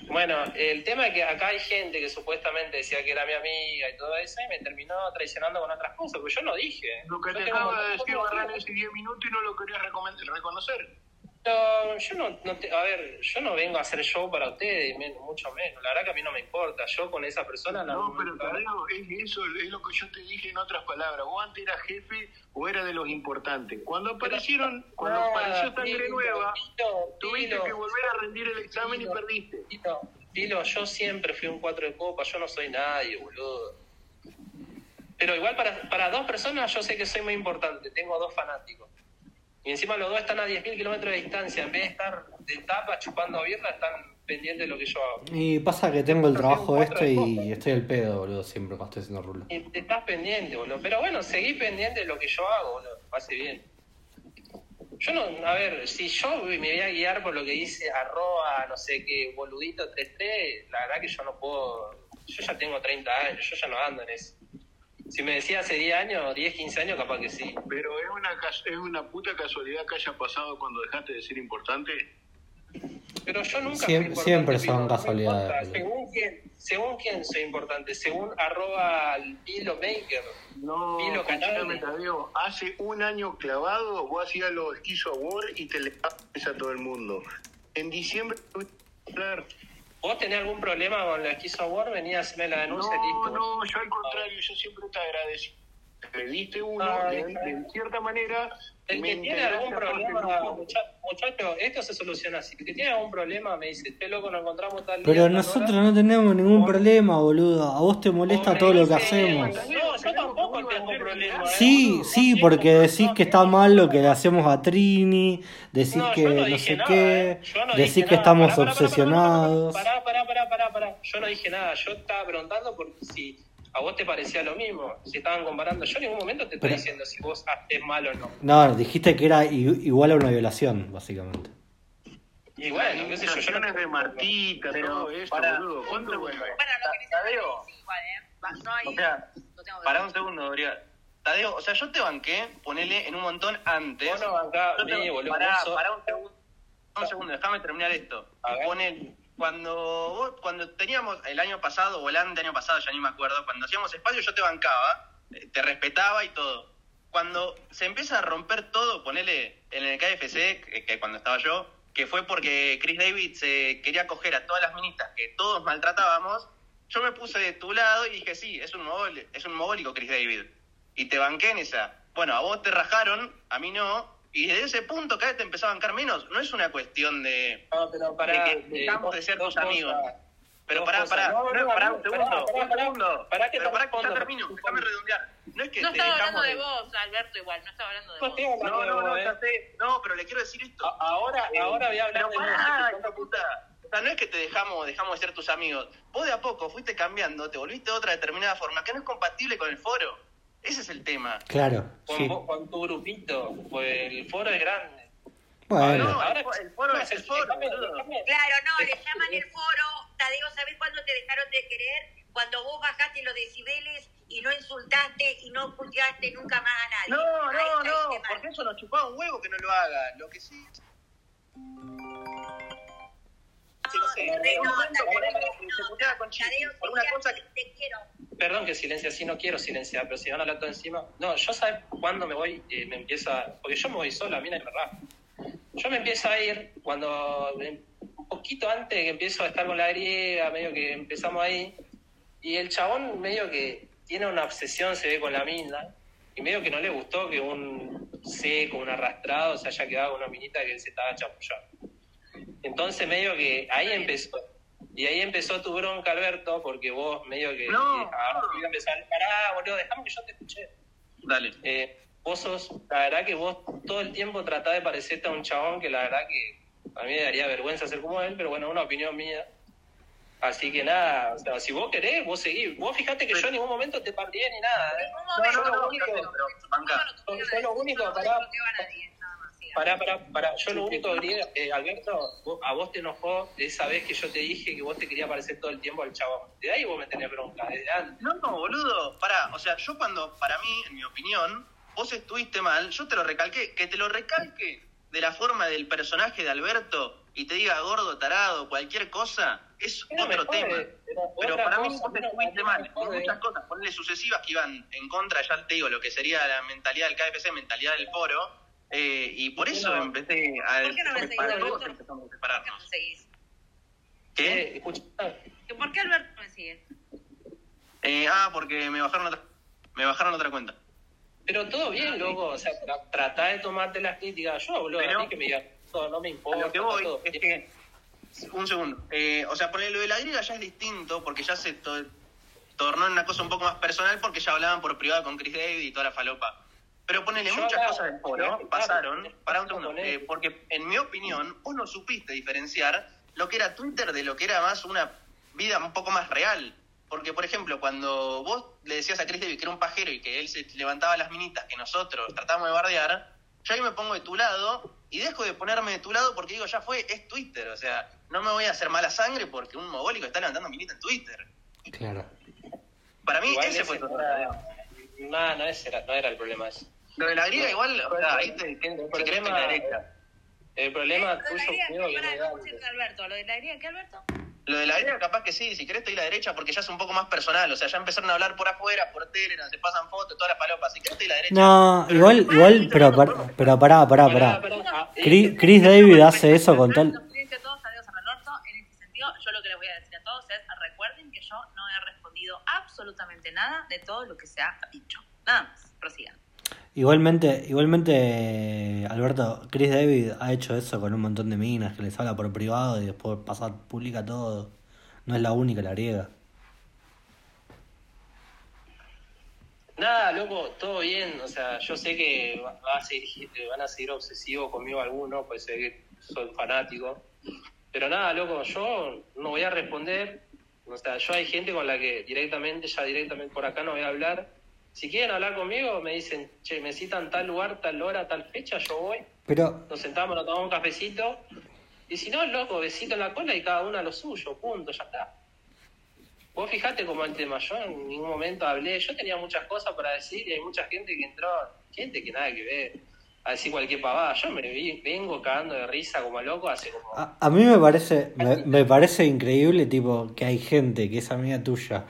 Bueno, el tema es que acá hay gente que supuestamente decía que era mi amiga y todo eso y me terminó traicionando con otras cosas, porque yo no dije. Lo que Yo te acaba de decir amigos. hace 10 minutos y no lo querías reconocer. No, yo no, no te- a ver, yo no vengo a hacer show para ustedes, mucho menos. La verdad que a mí no me importa. Yo con esa persona no. No, pero Tadeo, es eso, es lo que yo te dije en otras palabras. Vos antes eras jefe o era de los importantes. Cuando aparecieron, cuando apareció Sangre Pilo, Nueva, tuviste que volver a rendir el examen y perdiste. Pilo, yo siempre fui un cuatro de copa, yo no soy nadie, boludo. Pero igual para, para dos personas yo sé que soy muy importante, tengo dos fanáticos. Y encima los dos están a 10.000 kilómetros de distancia, en vez de estar de tapa chupando birra, están pendientes de lo que yo hago. Y pasa que tengo el Pero trabajo este y estoy al pedo, boludo, siempre cuando estoy haciendo rulo. Y te estás pendiente, boludo. Pero bueno, seguí pendiente de lo que yo hago, boludo. Hace bien. Yo no, a ver, si yo me voy a guiar por lo que dice arroba, no sé qué, boludito 33, la verdad que yo no puedo. Yo ya tengo 30 años, yo ya no ando en eso. Si me decía hace 10 años, 10, 15 años, capaz que sí. Pero es una, es una puta casualidad que haya pasado cuando dejaste de ser importante. Pero yo nunca Siem- fui siempre son casualidades. Según quién, según quién soy importante, según arroba al Pilo Maker. No, Canale. Tadeo, hace un año clavado vos hacías los Esquizo Award y te le a todo el mundo. En diciembre tuviste que hablar. ¿Vos tenés algún problema con la Esquizo Award? Venía a hacerme la denuncia No, listo. no, yo al contrario, yo siempre te agradecí. Le diste uno, Ay, de, de cierta manera. El que tiene algún problema, mucha- muchacho, esto se soluciona así. El que tiene algún problema me dice, este loco nos encontramos tal día, Pero tal nosotros hora". no tenemos ningún problema, boludo. A vos te molesta todo lo que hacemos. No, yo tampoco tengo problema. ¿eh, Sí, sí, porque decís que está mal lo que le hacemos a Trini, decís No, que no no sé nada, qué, ¿eh? No decís que nada. estamos Pará, pará, pará, obsesionados. Pará, pará, pará, pará, pará. Yo no dije nada. Yo estaba preguntando porque si a vos te parecía lo mismo, si estaban comparando. Yo en ningún momento te estoy Pero- diciendo si vos haces mal o no. No, dijiste que era igual a una violación, básicamente. Y bueno, qué sé yo, yo no Imitaciones de Martita, Pero, todo esto, para- boludo. ¿Cuánto bueno, vuelve? Bueno, lo que dice Tadeo. es igual, ¿eh? Va, No hay. O sea, no Pará un segundo, Gabriel. Tadeo, o sea, yo te banqué, ponele en un montón antes. Vos no bancás, Yo te- mí, boludo, pará, un segundo. Un segundo, déjame terminar esto. A ver. Ponele, cuando cuando teníamos el año pasado o el año pasado, ya ni me acuerdo, cuando hacíamos espacio yo te bancaba eh, te respetaba y todo. Cuando se empieza a romper todo, ponele en el KFC, que, que cuando estaba yo, que fue porque Chris David se quería coger a todas las ministas que todos maltratábamos, yo me puse de tu lado y dije, sí, es un, mogol- es un mogólico Chris David. Y te banqué en esa. Bueno, a vos te rajaron, a mí no. Y desde ese punto cada vez te empezó a bancar menos. No es una cuestión de, No, pero para. de que dejamos de ser tus amigos. Pero pará, pará, No, pará no, un segundo, un pará. segundo. Pará que Pero te pará que ya termino, déjame redondear. No es que No te estaba dejamos hablando de vos, Alberto, igual, no estaba hablando de No vos. No, no, no, eh. ya sé. No, pero le quiero decir esto. Ahora, Eh, ahora voy a hablar pero de vos. puta. O sea, no es que te dejamos, dejamos de ser tus amigos. Vos de a poco fuiste cambiando, te volviste de otra determinada forma que no es compatible con el foro. Ese es el tema. Claro, Con, sí. vos- con tu grupito, pues el foro es grande. Bueno, No, Ahora- el fo- el foro es el foro, Claro, no, le llaman el foro. Tadeo, ¿sabés cuándo te dejaron de querer? Cuando vos bajaste los decibeles y no insultaste y no puteaste nunca más a nadie. No, no, no, porque eso nos chupaba un huevo que no lo haga. Lo que sí. No sé, momento con cosa que. te quiero. Perdón que silencie así, no quiero silenciar, pero si van a hablar todo encima. No, yo sabes cuándo me voy, eh, me empieza. Porque yo me voy solo, a mí no me raja. Yo me empiezo a ir cuando. eh, Un poquito antes que empiezo a estar con la griega, medio que empezamos ahí. Y el chabón, medio que tiene una obsesión, se ve con la mina. Y medio que no le gustó que un seco, un arrastrado, se haya quedado con una minita que él se estaba chapullando. Entonces, medio que ahí empezó. Y ahí empezó tu bronca, Alberto, porque vos medio que. No. eh, a empezar, pará, boludo, déjame que yo te escuché. Dale. Eh, vos sos, la verdad que vos todo el tiempo tratás de parecerte a un chabón que la verdad que a mí me daría vergüenza ser como él, pero bueno, una opinión mía. Así que nada, o sea, si vos querés, vos seguís. Vos fijate que yo en ningún momento te partí ni nada, ¿eh? No, momento. no, no, lo único-. Yo- yo lo único, pará, Pará, pará, pará. Yo lo único que diría, eh, Alberto, vos- a vos te enojó esa vez que yo te dije que vos te querías parecer todo el tiempo al chabón. De ahí vos me tenés bronca, desde antes. No, no, boludo, pará. O sea, yo cuando, para mí, en mi opinión, vos estuviste mal, yo te lo recalqué. Que te lo recalque de la forma del personaje de Alberto y te diga gordo, tarado, cualquier cosa, es Pero otro jode, tema. pero para mí vos te estuviste mal jode. muchas cosas, ponle sucesivas que iban en contra, ya te digo, lo que sería la mentalidad del KFC, mentalidad del foro. Eh, y por ¿Por eso no? empecé a ¿Por qué no me seguís, para Alberto? todos empezamos a ¿Por qué separarnos. no seguís? ¿Qué? Eh, escucha, ¿Que ¿Por qué Alberto me sigue? Eh, ah, porque me bajaron otra, me bajaron otra cuenta. pero todo bien, loco. O sea, tra- tratá de tomarte las críticas. Yo, boludo, Pero- a mí que me digan, todo no me importa. lo que voy todo es que. Un segundo. Eh, o sea, poner lo de la griega ya es distinto porque ya se to- tornó en una cosa un poco más personal porque ya hablaban por privado con Chris David y toda la falopa. Pero ponele Yo muchas cosas del foro, pasaron. Para un segundo. eh, porque en mi opinión, vos no supiste diferenciar lo que era Twitter de lo que era más una vida un poco más real. Porque, por ejemplo, cuando vos le decías a Chris David que era un pajero y que él se levantaba las minitas que nosotros tratamos de bardear, yo ahí me pongo de tu lado y dejo de ponerme de tu lado porque digo, ya fue, es Twitter. O sea, no me voy a hacer mala sangre porque un mogólico está levantando minita en Twitter. claro. Para mí, Igual ese fue ese tu no, no, ese era, no era el problema ese. Lo de la griega, igual, o sea, ahí te, problema- me la derecha. El problema Lo de la tuyo viene de Alberto. ¿Lo de la griega qué, Alberto? Lo de la griega, capaz que sí, si querés te doy la derecha porque ya es un poco más personal. O sea, ya empezaron a hablar por afuera, por Telegram, se pasan fotos, todas las palopas. Si querés te doy la derecha. No, igual, igual, pero, par- pero pará, pará, pará. Chris, Chris David hace eso con tal... Los clientes todos, adiós a Renorto. En este sentido, yo lo que les voy a decir a todos es, recuerden que yo no he respondido absolutamente nada de todo lo que se ha dicho. Nada más, prosigan. Igualmente, igualmente, Alberto, Chris David ha hecho eso con un montón de minas que les habla por privado y después pasa, publica todo. No es la única la griega. Nada, loco, todo bien. O sea, yo sé que va- a seguir, van a seguir obsesivos conmigo algunos, pues sé que soy fanático. Pero nada, loco, yo no voy a responder. O sea, yo hay gente con la que directamente, ya directamente por acá no voy a hablar. Si quieren hablar conmigo, me dicen, che, me citan tal lugar, tal hora, tal fecha, yo voy. Pero, Nos sentamos, nos tomamos un cafecito. Y si no, loco, besito en la cola y cada uno a lo suyo, punto, ya está. Vos fijate cómo el tema, yo en ningún momento hablé, yo tenía muchas cosas para decir y hay mucha gente que entró, gente que nada que ver, a decir cualquier pavada. Yo me vi- vengo cagando de risa como loco hace como... a, a mí me parece, me, me parece increíble, tipo, que hay gente que es amiga tuya,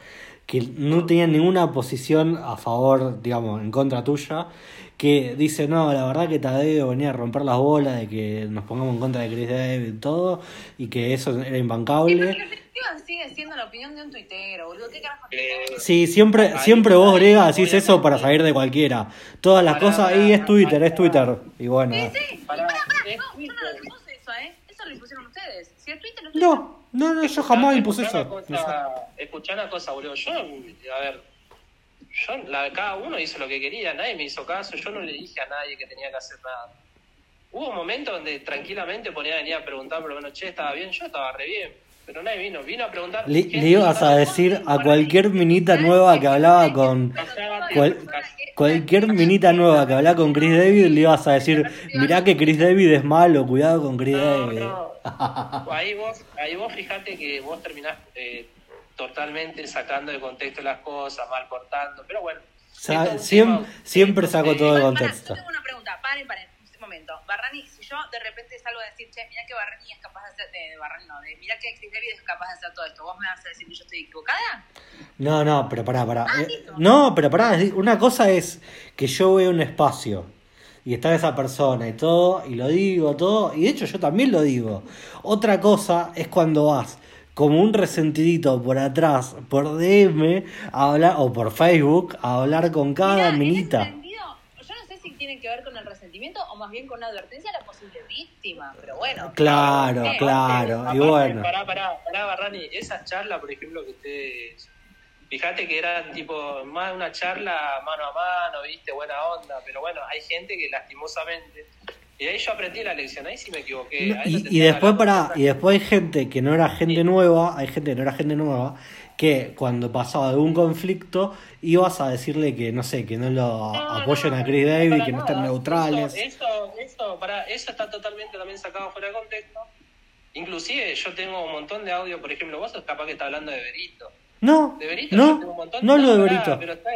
que no tenía ninguna posición a favor, digamos, en contra tuya, que dice, no, la verdad que Tadeo venía a romper las bolas de que nos pongamos en contra de Chris David y todo, y que eso era imbancable. en definitiva sigue siendo la opinión de un tuitero, boludo. ¿Qué carajo te importa? Sí, siempre, siempre vos, Grega, decís eso para salir de cualquiera. Todas las Pará, cosas, y es pará, Twitter, es. Twitter. Y bueno. Sí, sí. Pará, pará, No, yo no lo impuse eso, ¿eh? Eso lo impusieron ustedes. Si es Twitter, no es Twitter. No, no, no, yo jamás impuse eso. cosa- Escuchá una cosa, boludo. Yo, a ver, yo, la, cada uno hizo lo que quería, nadie me hizo caso, yo no le dije a nadie que tenía que hacer nada. Hubo momentos donde tranquilamente ponía venir a preguntar, pero bueno, che, estaba bien, yo estaba re bien, pero nadie vino, vino a preguntar. Le, le ibas a decir a cualquier minita nueva que hablaba con. cual- cualquier minita nueva que hablaba con Chris David, le ibas a decir: Mirá que Chris David es malo, cuidado con Chris No, David. no. Ahí vos, ahí vos fijate que vos terminás eh, totalmente sacando de contexto las cosas, mal cortando, pero bueno. Sa- esto es un siem- tema- siempre saco es- todo de contexto. yo tengo una pregunta. Paren, paren. Un momento. Barrani, si yo de repente salgo a decir, che, mira que Barrani es capaz de hacer. De, Barrani no, de mira que Chris David es capaz de hacer todo esto. ¿Vos me vas a decir que yo estoy equivocada? No, no, pero pará, pará. Ah, Eh, no, pero pará. Una cosa es que yo veo un espacio y está esa persona y todo, y lo digo, todo, y de hecho yo también lo digo. Otra cosa es cuando vas como un resentidito por atrás, por DM, a hablar, o por Facebook, a hablar con cada Mirá, minita. ese sentido, yo no sé si tiene que ver con el resentimiento o más bien con una advertencia a la posible víctima. Pero bueno. Claro, Eh, claro, y Aparte, bueno. Pará, pará, pará, Barrani, esa charla, por ejemplo, que ustedes. Fíjate que eran tipo más una charla mano a mano, viste, buena onda, pero bueno, hay gente que lastimosamente. Y ahí yo aprendí la lección, ahí sí me equivoqué. No, y, después para de y después hay gente que no era gente nueva hay gente que no era gente nueva que cuando pasaba algún conflicto ibas a decirle que no sé que no lo No, apoyen no, a Chris para que no están neutrales Eso, eso, para, eso está totalmente también sacado fuera de contexto. Inclusive yo tengo un montón de audio, por ejemplo, vos sos capaz que está hablando de Berito. no De Berito yo tengo un no montón no lo de Berito Pero está,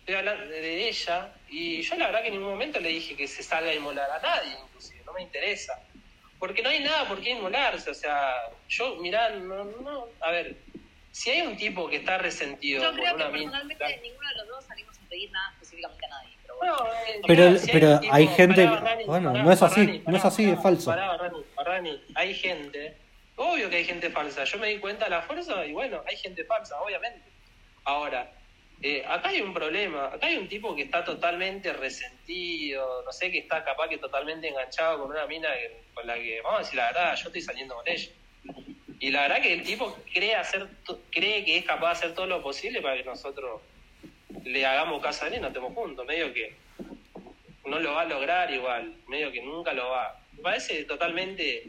estoy hablando de, de ella y yo la verdad que en ningún momento le dije que se salga a inmolar a nadie, inclusive, no me interesa. Porque no hay nada por qué inmolarse, o sea, yo, mirá, no, no, a ver, si hay un tipo que está resentido Yo creo que una mina... personalmente ninguno de los dos salimos a pedir nada específicamente a nadie. Pero bueno. No, eh, Pero- mirá, si pero un tipo- hay gente- pará, Barrani, bueno, pará, no es así, Barrani, no es así, pará, es falso. pará, Barrani, Barrani, hay gente, obvio que hay gente falsa, yo me di cuenta a la fuerza y bueno, hay gente falsa, obviamente. Ahora, eh, acá hay un problema, acá hay un tipo que está totalmente resentido, no sé, que está capaz que totalmente enganchado con una mina que- con la que, vamos a decir la verdad, yo estoy saliendo con ella. Y la verdad que el tipo cree hacer cree que es capaz de hacer todo lo posible para que nosotros le hagamos caso a él y nos estemos juntos, medio que no lo va a lograr igual, medio que nunca lo va. Me parece totalmente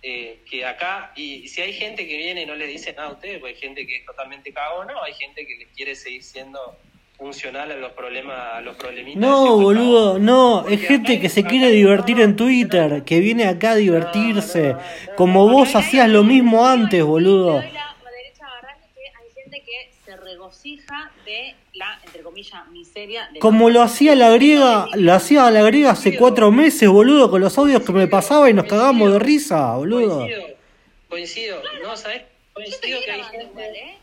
eh, que acá, y si hay gente que viene y no le dice nada a ustedes, pues hay gente que es totalmente cagona, o hay gente que les quiere seguir siendo funcional a los problemas, a los problemitas. no boludo no Porque es gente que se quiere divertir no, en Twitter no, que viene acá a divertirse no, no, como no, vos no, hacías lo mismo antes boludo. Le doy la, la derecha a Barrani que hay gente que se regocija de la, entre comillas, miseria. De Como lo hacía la griega, lo hacía la griega hace cuatro meses, boludo, con los audios que me pasaba y nos cagamos de risa, boludo. Coincido, coincido, no, te Coincido que hay gente...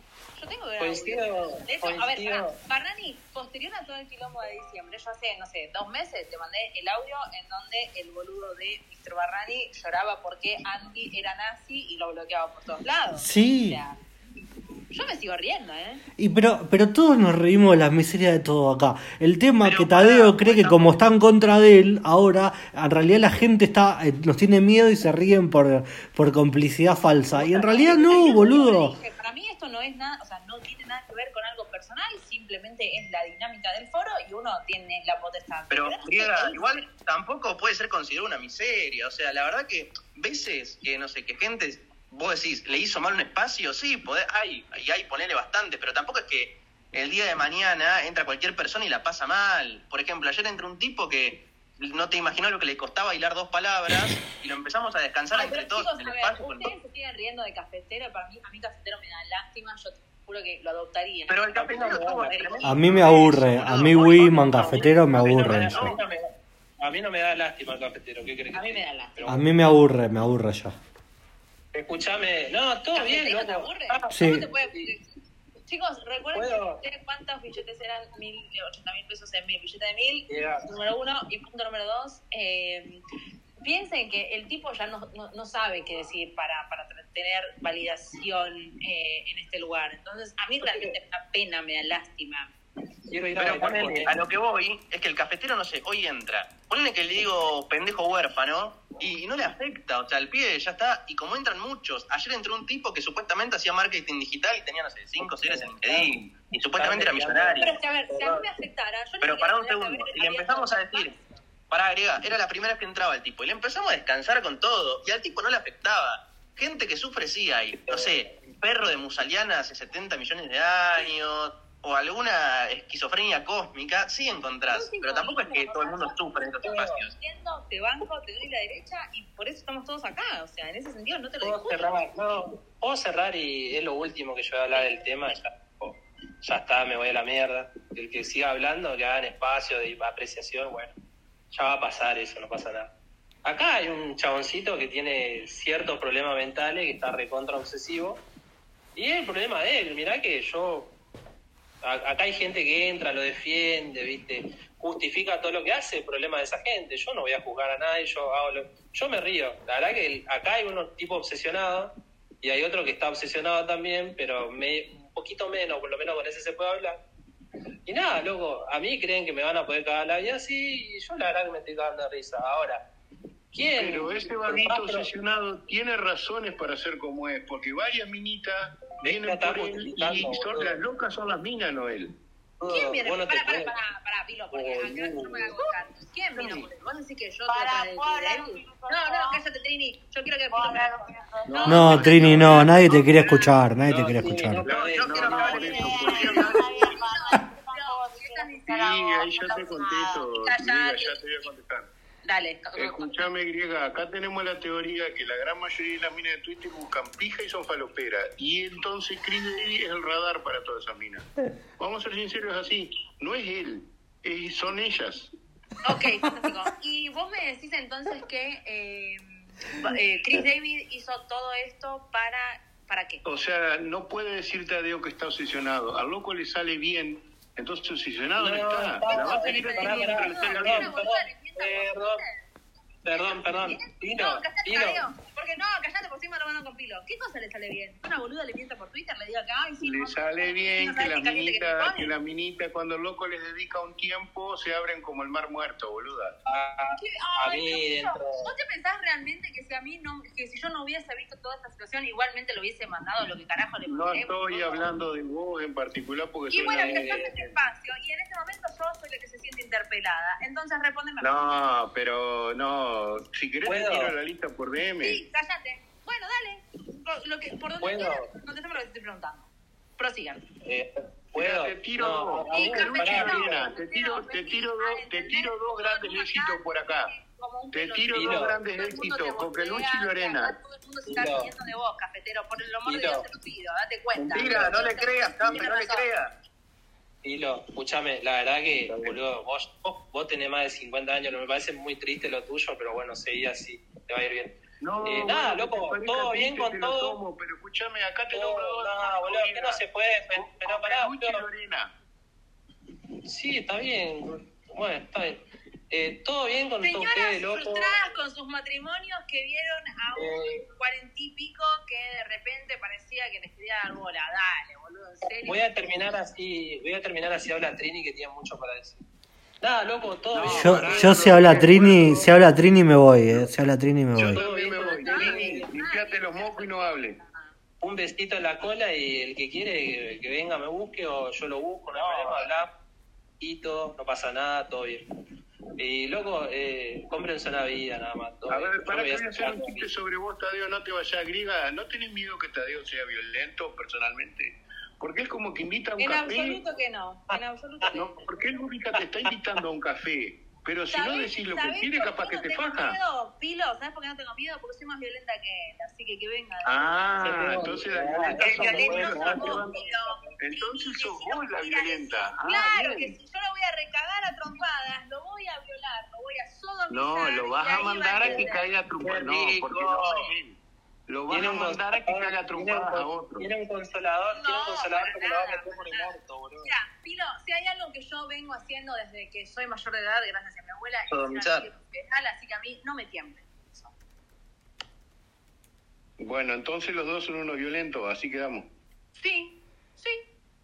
tengo que Coincido, De hecho, a ver, pará, Barrani, posterior a todo el quilombo de diciembre, yo hace, no sé, dos meses te mandé el audio en donde el boludo de Mr. Barrani lloraba porque Andy era nazi y lo bloqueaba por todos lados. Sí. O sea, yo me sigo riendo, ¿eh? Y pero, pero todos nos reímos de las miserias de todo acá. El tema Pero que Tadeo cree que bueno. como está en contra de él, ahora en realidad la gente está eh, nos tiene miedo y se ríen por, por complicidad falsa. Y en realidad no, boludo. dije, Para mí esto no es nada, o sea, no tiene nada que ver con algo personal, simplemente es la dinámica del foro y uno tiene la potestad. Pero, Griega, igual tampoco puede ser considerado una miseria. O sea, la verdad que veces que, no sé, que gente, vos decís, le hizo mal un espacio, sí, podés, hay, y hay ponerle bastante, pero tampoco es que el día de mañana entra cualquier persona y la pasa mal. Por ejemplo, ayer entró un tipo que no te imaginó lo que le costaba hilar dos palabras y lo empezamos a descansar Ay, entre todos chicos, en el ver, espacio. con- ustedes se siguen riendo de cafetero, para mí, a mí cafetero me da lástima, yo te juro que lo adoptaría. Pero el cafetero tremendo. A mí me aburre, a mí Wiman cafetero me no aburre. a mí no me da- A mí no me da lástima el cafetero, ¿qué crees? A mí me da lástima. A mí me aburre, me aburre ya. Escuchame, no, todo bien, ¿Cafetero te loco. ¿Cómo te puede Chicos, recuerden ¿Puedo? que cuántos billetes eran mil, 80 mil pesos en mil billete de mil. Yeah. Número uno. Y punto número dos. eh, piensen que el tipo ya no, no, no sabe qué decir para, para tener validación eh, en este lugar. Entonces, a mí realmente me da pena, me da lástima. Quiero ir a Pero él. a lo que voy es que el cafetero, no sé, hoy entra. Ponele que le digo pendejo huérfano y, y no le afecta. O sea, el pibe ya está. Y como entran muchos, ayer entró un tipo que supuestamente hacía marketing digital y tenía, no sé, cinco series en LinkedIn. Y supuestamente era millonario. Pero es que, a ver, si a mí me afectara, yo no Pero quería para un segundo, y le empezamos a decir, para agregar, era la primera vez que entraba el tipo, y le empezamos a descansar con todo, y al tipo no le afectaba. Gente que sufre sí hay, no sé, perro de Musaliana hace 70 millones de años, o alguna esquizofrenia cósmica, sí encontrás, pero tampoco es que todo el mundo sufre en estos espacios. Entiendo, te banco, te doy la derecha y por eso estamos todos acá. O sea, en ese sentido no te lo Puedo discuto. cerrar, no, puedo cerrar y es lo último que yo voy a hablar del tema. Ya, oh, ya está, me voy a la mierda. El que siga hablando, que hagan espacio de apreciación, bueno, ya va a pasar eso, no pasa nada. Acá hay un chaboncito que tiene ciertos problemas mentales, que está recontra obsesivo, y es el problema de él. Mirá que yo. A- Acá hay gente que entra, lo defiende, ¿viste? Justifica todo lo que hace, el problema de esa gente. Yo no voy a juzgar a nadie, yo hago lo- Yo me río. La verdad que el- acá hay uno tipo obsesionado y hay otro que está obsesionado también, pero me, un poquito menos, por lo menos con ese se puede hablar. Y nada, loco, a mí creen que me van a poder cagar la vida, sí, y yo la verdad que me estoy cagando de risa. Ahora, ¿quién? Pero ese pro- obsesionado tiene razones para ser como es, porque varias minitas vienen está por él y son las locas son las minas, Noel. ¿Quién viene? No te para, para, para, para, Pilo, porque acá yo me hago cargo. ¿Quién vino por él? ¿Vos decís que yo Para, te ¿puedo hablar un No, no, cállate, Trini. Yo quiero que ¿Puedo Pilo? No, No, Trini, no, nadie te quiere escuchar, nadie te No, quiere sí, escuchar. no, No, yo No, quiero no, de- Eh, Sí, a ahí ya no te contesto, ya te voy a contestar. Dale. Escúchame, Griega, acá tenemos la teoría que la gran mayoría de las minas de Twitter buscan pija y son faloperas. Y entonces Chris Davis es el radar para todas esas minas. Vamos a ser sinceros, es así. No es él, es- son ellas. Ok, fantástico. Y vos me decís entonces que eh, eh, Chris David hizo todo esto para... ¿Para qué? O sea, no puede decirte a Dios que está obsesionado. Al loco le sale bien, entonces obsesionado no, está. La va a seguir pará, teniendo pará, mientras le salga perdón, bien. Perdón, perdón, perdón, Tino, No, callate, Tino. Darío, Porque no, callate, por encima robando con Pilo. ¿Qué cosa le sale bien? Una boluda le miente por Twitter, le diga que ay, sí. Le no, sale no, bien no que qué caliente que que las minitas cuando el loco les dedica un tiempo se abren como el mar muerto, boluda. A, ¿Qué? a Ay, mí Dios mío. dentro... ¿Vos te pensás realmente que si a mí no, que si yo no hubiese visto toda esta situación, igualmente lo hubiese mandado lo que carajo le No mandé? estoy boludo? hablando de vos en particular porque Y soy bueno, la pero estás en este espacio y en este momento yo soy la que se siente interpelada. Entonces respóndeme. No, pero no. Si querés te tiro la lista por DM. Sí, cállate. Bueno, dale. Por, lo que, por donde ¿Puedo? quieras, contestame lo que te estoy preguntando. Prosigan. Eh, Mira, ¿Puedo? te tiro, No, a Sí, vos, Carmen, Luchi no, Lorena, no, te tiro, te dos, te tiro dos grandes éxitos por acá. Te tiro dos grandes éxitos, Luchi que Lorena. Todo el mundo se está riendo de vos, cafetero. Por el amor de. Dios te lo pido, date cuenta. Mentira, no le creas, Campe, no le creas. Hilo, escúchame, la verdad que, boludo, vos, vos, vos tenés más de 50 años, me parece muy triste lo tuyo, pero bueno, seguí así, te va a ir bien. No, Eh, nada, bueno, loco, todo bien con te lo todo. tomo, pero escúchame, acá te No, nombro dos. no, boludo, que no se puede, pero, Con- pero con pará, boludo. Sí, está bien, bueno, está bien. Eh, todo bien con Señoras ustedes, loco. frustradas con sus matrimonios que vieron a Eh. un cuarenta y pico que de repente parecía que les quería dar bola. Dale, boludo, en serio. Voy a terminar así, voy a terminar así habla Trini que tiene mucho para decir. Nada, loco, todo bien. Yo, yo si habla Trini, si habla Trini me voy, eh. Si habla Trini me Yo voy. también me voy. Trini, limpiate los mocos y no hable. Un besito en la cola y el que quiere que, venga me busque o yo lo busco, no hay problema, hablamos. Hito, no pasa nada, todo bien. Y loco, eh, cómprense una vida nada más. todo A ver, Yo para que voy a hacer un chiste sobre vos, Tadeo, no te vayas griega. ¿No tenés miedo que Tadeo sea violento personalmente? Porque es como que invita a un En café. absoluto que no, en absoluto que No, porque él única te está invitando a un café. Pero si no ¿Sabés- decís lo que quiere, capaz que no te tengo faja. Miedo? Pilo, ¿sabes por qué no tengo miedo? Porque soy más violenta que él, así que que venga. Ah, entonces la violenta sos vos. Entonces sos vos la violenta. Ah, claro, que si yo lo voy a recagar a trompadas, lo voy a violar, lo voy a sodomizar. No, lo vas a mandar a que caiga a No, porque no él. Lo Tiene a un mandar a que caga trompadas a otro. tiene un consolador, tiene un No, consolador que lo va a meter por el orto, boludo. Mira, Pilo, si hay algo que yo vengo haciendo desde que soy mayor de edad, gracias a mi abuela, es penal, así que a mí no me tiemblen. Bueno, entonces los dos son unos violentos, así quedamos. Sí, sí,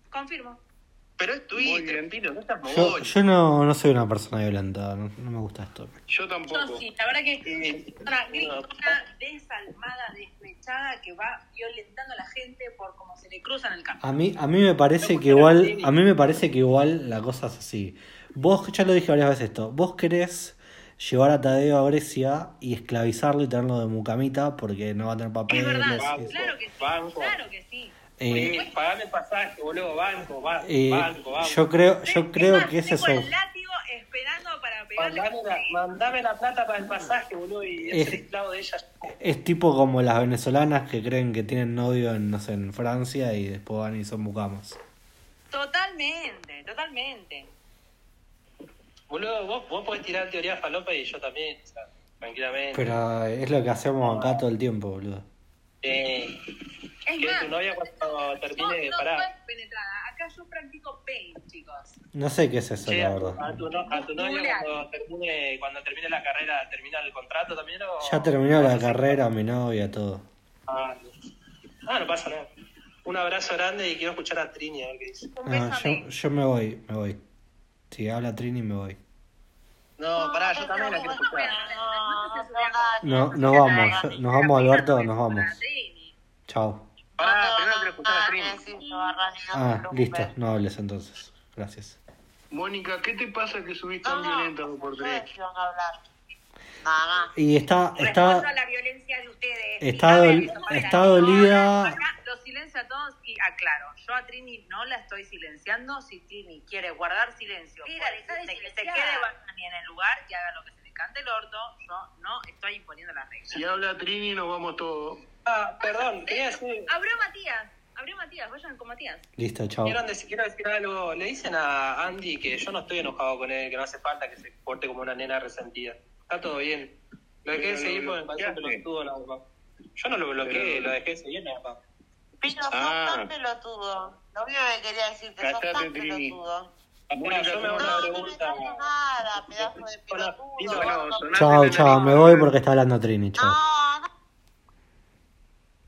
confirmo. Pero es Twitter. Pilo, no estás Yo, yo no, no soy una persona violenta, no, no me gusta esto. Yo Yo tampoco. sí, la verdad que Sí. una gritona desalmada, desmechada, que va violentando a la gente por cómo se le cruza en el campo. A mí, a mí me parece que igual, a mí me parece que igual la cosa es así. Vos, ya lo dije varias veces esto, vos querés llevar a Tadeo a Grecia y esclavizarlo y tenerlo de mucamita porque no va a tener Es papeles. verdad, y- claro que sí, claro que sí. Eh, pagame el pasaje, boludo, banco, banco, eh, banco, vamos. yo creo, yo creo más, que ese es tengo el- el látigo esperando para pegarle. Mandame la, mandame la plata para el pasaje, boludo, y Es- ser esclavo de ella. Es tipo como las venezolanas que creen que tienen novio en, no sé, en Francia y después van y son mucamas. Totalmente, totalmente. Boludo, vos, vos podés tirar teoría falopa y yo también, o sea, tranquilamente. Pero es lo que hacemos acá todo el tiempo, boludo. Eh, Es que más, tu novia cuando termine de no parar. soy penetrada. Acá yo practico pain, chicos. No sé qué es eso, Che, la verdad. a tu no- a tu novia cuando termine, cuando termine la carrera, ¿termina el contrato también o...? Ya terminó la carrera, mi novia, todo. Ah, no. Ah, no pasa nada. Un abrazo grande y quiero escuchar a Trini a ver qué dice. Ah, yo, yo me voy, me voy. Si habla Trini, me voy. No, pará, yo también la quiero escuchar. No, nos vamos, nos vamos, Alberto, nos vamos. Chao. Pará, primero quiero escuchar a Trini. Ah, listo, no hables entonces. Gracias. Mónica, ¿qué te pasa que subís tan violenta por tres? Y está, está, a la violencia de ustedes. está, dol- está dolida. Los silencio a todos y aclaro. Yo a Trini no la estoy silenciando. Si Trini quiere guardar silencio, Mira, deja de que se silenciar. quede en el lugar, que haga lo que se cante el orto. Yo no estoy imponiendo las reglas. Si habla Trini, nos vamos todos. Ah, perdón, quería decir... Abrió Matías. Abrió Matías. Vayan con Matías. Listo, chao. Quiero decir, quiero decir algo. Le dicen a Andy que yo no estoy enojado con él, que no hace falta que se porte como una nena resentida. Está todo bien. Lo dejé de Pero seguir parece un bloqueaste. pelotudo nada más. Yo no lo bloqueé, Pero- lo dejé de seguir nada más. Pino, sos tan pelotudo. Lo único que quería decirte, sos tan pelotudo. Ahora, yo me hago una pregunta. nada, pedazo de Bueno, Chao, chao, me voy porque está hablando Trini, chao. No,